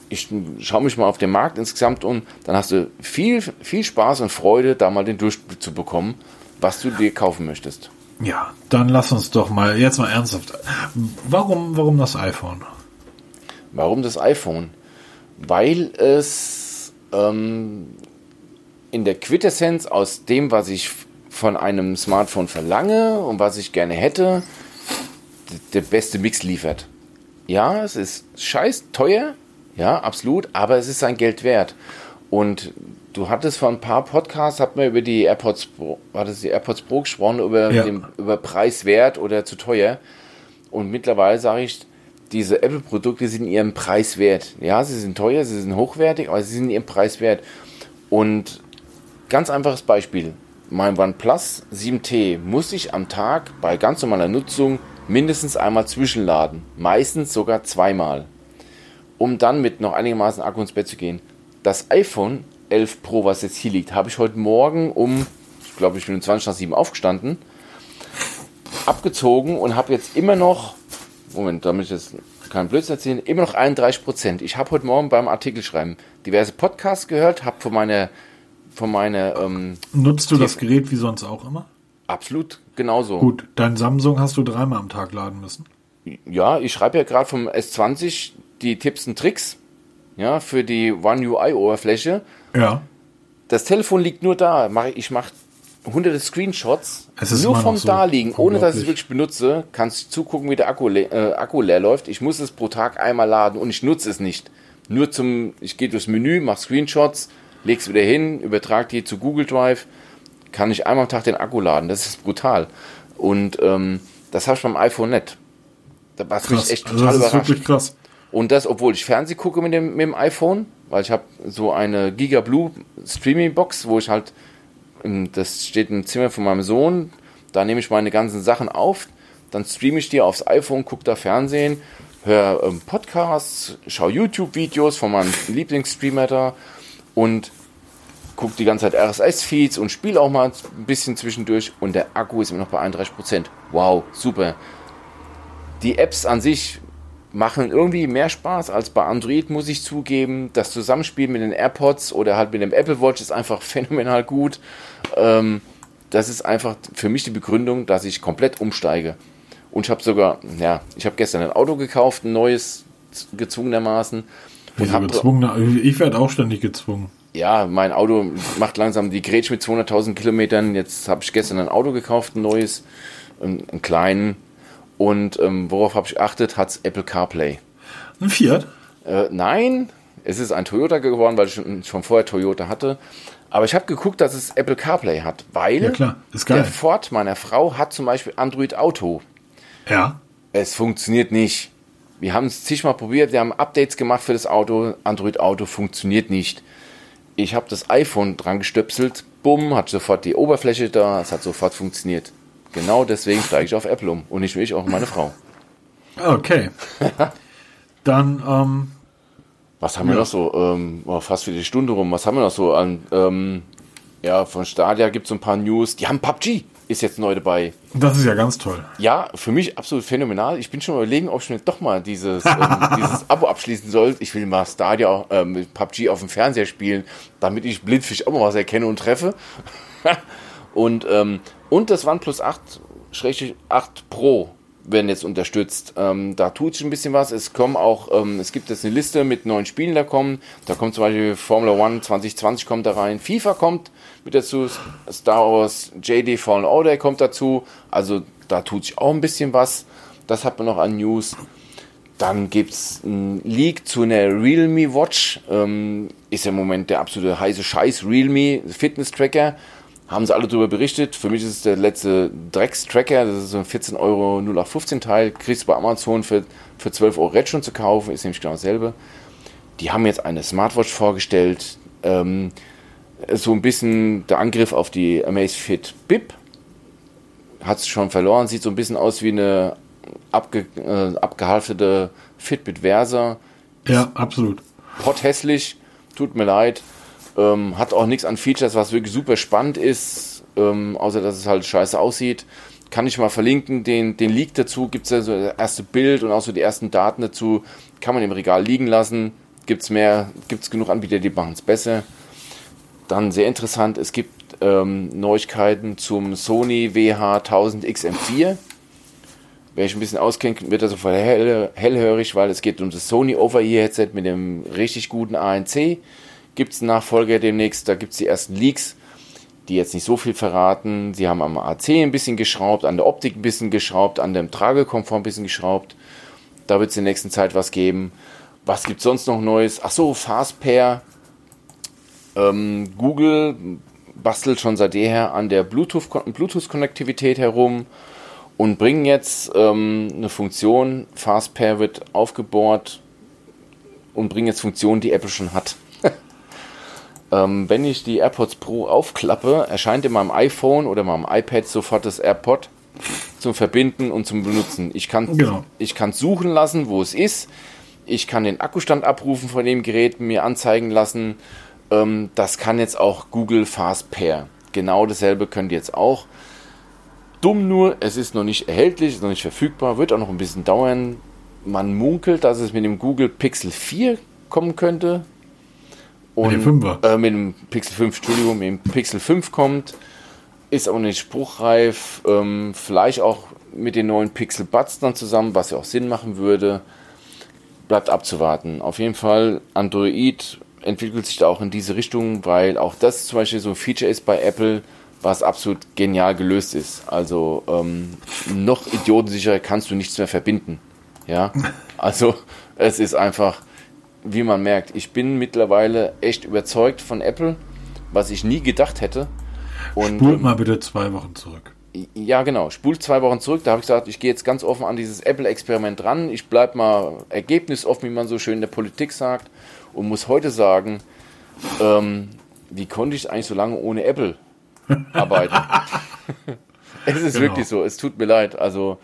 ich schaue mich mal auf den Markt insgesamt um, dann hast du viel, viel Spaß und Freude, da mal den Durchblick zu bekommen, was du dir kaufen möchtest. Ja, dann lass uns doch mal jetzt mal ernsthaft. Warum, warum das iPhone? Warum das iPhone? Weil es ähm, in der Quintessenz aus dem, was ich von einem Smartphone verlange und was ich gerne hätte, der beste Mix liefert. Ja, es ist scheiß teuer, ja, absolut, aber es ist sein Geld wert. Und du hattest vor ein paar Podcasts, hat man über die AirPods Pro, war das die AirPods Pro gesprochen, über, ja. den, über preiswert oder zu teuer. Und mittlerweile sage ich, diese Apple-Produkte sind ihrem Preis wert. Ja, sie sind teuer, sie sind hochwertig, aber sie sind ihrem Preis wert. Und ganz einfaches Beispiel. Mein OnePlus 7T muss ich am Tag bei ganz normaler Nutzung mindestens einmal zwischenladen. Meistens sogar zweimal. Um dann mit noch einigermaßen Akku ins Bett zu gehen. Das iPhone 11 Pro, was jetzt hier liegt, habe ich heute Morgen um, ich glaube, ich bin um 20 nach 7 aufgestanden, abgezogen und habe jetzt immer noch, Moment, damit ich jetzt keinen Blödsinn erzählen, immer noch 31 Prozent. Ich habe heute Morgen beim Artikel schreiben diverse Podcasts gehört, habe von meiner, von meiner. Ähm, Nutzt du das Gerät wie sonst auch immer? Absolut, genauso. Gut, dein Samsung hast du dreimal am Tag laden müssen. Ja, ich schreibe ja gerade vom S20 die Tipps und Tricks ja, für die One UI Oberfläche. Ja. Das Telefon liegt nur da. Ich mache hunderte Screenshots nur vom so Daliegen, ohne dass ich es wirklich benutze. Kannst du zugucken, wie der Akku, le äh, Akku leer läuft. Ich muss es pro Tag einmal laden und ich nutze es nicht. Nur zum, ich gehe durchs Menü, mache Screenshots, lege es wieder hin, übertrage die zu Google Drive, kann ich einmal am Tag den Akku laden. Das ist brutal. Und ähm, das habe ich beim iPhone nicht. Was mich echt total also das überrascht. Ist wirklich krass. Und das, obwohl ich Fernseh gucke mit dem, mit dem iPhone, weil ich habe so eine Giga Blue Streaming Box, wo ich halt, das steht im Zimmer von meinem Sohn, da nehme ich meine ganzen Sachen auf, dann streame ich die aufs iPhone, gucke da Fernsehen, höre ähm, Podcasts, schaue YouTube-Videos von meinem Lieblingsstreamer da und gucke die ganze Zeit RSS-Feeds und spiele auch mal ein bisschen zwischendurch und der Akku ist immer noch bei 31%. Wow, super. Die Apps an sich machen irgendwie mehr Spaß als bei Android, muss ich zugeben. Das Zusammenspiel mit den AirPods oder halt mit dem Apple Watch ist einfach phänomenal gut. Ähm, das ist einfach für mich die Begründung, dass ich komplett umsteige. Und ich habe sogar, ja, ich habe gestern ein Auto gekauft, ein neues, gezwungenermaßen. Ich werde auch ständig gezwungen. Ja, mein Auto macht langsam die Grätsch mit 200.000 Kilometern. Jetzt habe ich gestern ein Auto gekauft, ein neues, einen, einen kleinen und ähm, worauf habe ich geachtet? Hat Apple CarPlay. Ein Fiat? Äh, nein, es ist ein Toyota geworden, weil ich schon, schon vorher Toyota hatte. Aber ich habe geguckt, dass es Apple CarPlay hat, weil ja, klar. Ist geil. der Ford meiner Frau hat zum Beispiel Android Auto. Ja. Es funktioniert nicht. Wir haben es zigmal probiert, wir haben Updates gemacht für das Auto. Android Auto funktioniert nicht. Ich habe das iPhone dran gestöpselt, bumm, hat sofort die Oberfläche da, es hat sofort funktioniert. Genau deswegen steige ich auf Apple um. Und nicht nur ich, auch meine Frau. Okay. Dann, ähm, Was haben ja. wir noch so? Ähm, oh, fast für die Stunde rum. Was haben wir noch so an? Ähm, ja, von Stadia gibt es ein paar News. Die haben PUBG, ist jetzt neu dabei. Das ist ja ganz toll. Ja, für mich absolut phänomenal. Ich bin schon überlegen, ob ich mir doch mal dieses, ähm, dieses Abo abschließen soll. Ich will mal Stadia ähm, PUBG auf dem Fernseher spielen, damit ich blindfisch auch mal was erkenne und treffe. und ähm, und das OnePlus 8, 8 Pro werden jetzt unterstützt. Ähm, da tut sich ein bisschen was. Es kommen auch, ähm, es gibt jetzt eine Liste mit neuen Spielen, da kommen. Da kommt zum Beispiel Formula One 2020 kommt da rein. FIFA kommt mit dazu. Star Wars JD Fallen Order kommt dazu. Also da tut sich auch ein bisschen was. Das hat man noch an News. Dann gibt es ein Leak zu einer Realme Watch. Ähm, ist im Moment der absolute heiße Scheiß. Realme Fitness Tracker haben sie alle darüber berichtet. Für mich ist es der letzte Drecks-Tracker, das ist so ein 14 Euro 0815 Teil, kriegst du bei Amazon für, für 12 Euro Red schon zu kaufen, ist nämlich genau dasselbe. Die haben jetzt eine Smartwatch vorgestellt, ähm, so ein bisschen der Angriff auf die Amazfit Bip. Hat es schon verloren, sieht so ein bisschen aus wie eine abge, äh, abgehalftete Fitbit Versa. Ja, absolut. Potthässlich, tut mir leid. Ähm, hat auch nichts an Features, was wirklich super spannend ist, ähm, außer dass es halt scheiße aussieht. Kann ich mal verlinken, den, den Leak dazu, gibt es ja so das erste Bild und auch so die ersten Daten dazu, kann man im Regal liegen lassen. Gibt es mehr, gibt es genug Anbieter, die machen es besser. Dann sehr interessant, es gibt ähm, Neuigkeiten zum Sony WH1000XM4. Wer ich ein bisschen auskennt, wird also voll hell, hellhörig, weil es geht um das Sony Over-Ear-Headset mit dem richtig guten ANC gibt es einen Nachfolger demnächst. Da gibt es die ersten Leaks, die jetzt nicht so viel verraten. Sie haben am AC ein bisschen geschraubt, an der Optik ein bisschen geschraubt, an dem Tragekomfort ein bisschen geschraubt. Da wird es in der nächsten Zeit was geben. Was gibt es sonst noch Neues? Achso, Fastpair. Ähm, Google bastelt schon seit jeher an der Bluetooth-Konnektivität herum und bringen jetzt ähm, eine Funktion. Fastpair wird aufgebohrt und bringen jetzt Funktionen, die Apple schon hat. Ähm, wenn ich die AirPods Pro aufklappe, erscheint in meinem iPhone oder meinem iPad sofort das AirPod zum Verbinden und zum Benutzen. Ich kann genau. ich kann suchen lassen, wo es ist. Ich kann den Akkustand abrufen von dem Gerät mir anzeigen lassen. Ähm, das kann jetzt auch Google Fast Pair. Genau dasselbe könnt ihr jetzt auch. Dumm nur, es ist noch nicht erhältlich, ist noch nicht verfügbar, wird auch noch ein bisschen dauern. Man munkelt, dass es mit dem Google Pixel 4 kommen könnte. Und, mit dem 5er. Äh, mit dem Pixel 5, Entschuldigung, mit dem Pixel 5 kommt. Ist auch nicht spruchreif. Ähm, vielleicht auch mit den neuen Pixel Buds dann zusammen, was ja auch Sinn machen würde. Bleibt abzuwarten. Auf jeden Fall, Android entwickelt sich da auch in diese Richtung, weil auch das zum Beispiel so ein Feature ist bei Apple, was absolut genial gelöst ist. Also ähm, noch idiotensicherer kannst du nichts mehr verbinden. Ja, also es ist einfach wie man merkt, ich bin mittlerweile echt überzeugt von Apple, was ich nie gedacht hätte. Und, Spult mal bitte zwei Wochen zurück. Ja, genau. Spult zwei Wochen zurück. Da habe ich gesagt, ich gehe jetzt ganz offen an dieses Apple-Experiment ran. Ich bleibe mal ergebnisoffen, wie man so schön in der Politik sagt. Und muss heute sagen, ähm, wie konnte ich eigentlich so lange ohne Apple arbeiten? es ist genau. wirklich so. Es tut mir leid. Also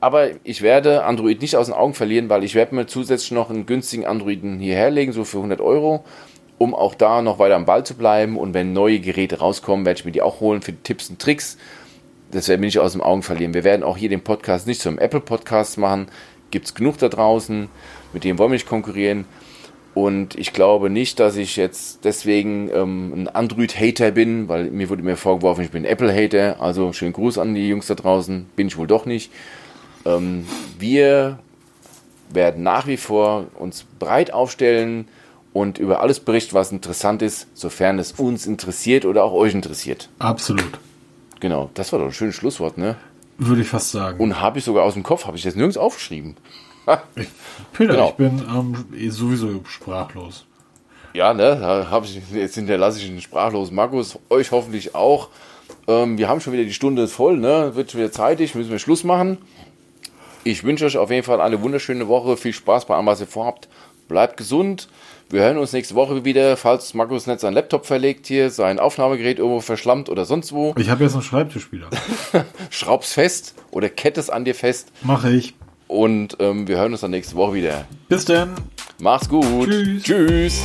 aber ich werde Android nicht aus den Augen verlieren, weil ich werde mir zusätzlich noch einen günstigen Androiden hierher legen, so für 100 Euro, um auch da noch weiter am Ball zu bleiben. Und wenn neue Geräte rauskommen, werde ich mir die auch holen für Tipps und Tricks. Das werden wir nicht aus den Augen verlieren. Wir werden auch hier den Podcast nicht zum Apple-Podcast machen. Gibt es genug da draußen, mit denen wollen wir nicht konkurrieren. Und ich glaube nicht, dass ich jetzt deswegen ähm, ein Android-Hater bin, weil mir wurde mir vorgeworfen, ich bin Apple-Hater. Also schönen Gruß an die Jungs da draußen. Bin ich wohl doch nicht. Ähm, wir werden nach wie vor uns breit aufstellen und über alles berichten, was interessant ist, sofern es uns interessiert oder auch euch interessiert. Absolut. Genau, das war doch ein schönes Schlusswort, ne? Würde ich fast sagen. Und habe ich sogar aus dem Kopf, habe ich das nirgends aufgeschrieben. ich, Peter, genau. ich bin ähm, sowieso sprachlos. Ja, ne, da habe ich, jetzt hinterlasse ich einen sprachlosen Markus, euch hoffentlich auch. Ähm, wir haben schon wieder die Stunde voll, ne? Wird schon wieder zeitig, müssen wir Schluss machen. Ich wünsche euch auf jeden Fall eine wunderschöne Woche. Viel Spaß bei allem, was ihr vorhabt. Bleibt gesund. Wir hören uns nächste Woche wieder, falls Markus nicht seinen Laptop verlegt hier, sein Aufnahmegerät irgendwo verschlammt oder sonst wo. Ich habe jetzt einen Schreibtisch wieder. Schraub's fest oder kettest an dir fest. Mache ich. Und ähm, wir hören uns dann nächste Woche wieder. Bis dann. Mach's gut. Tschüss. Tschüss.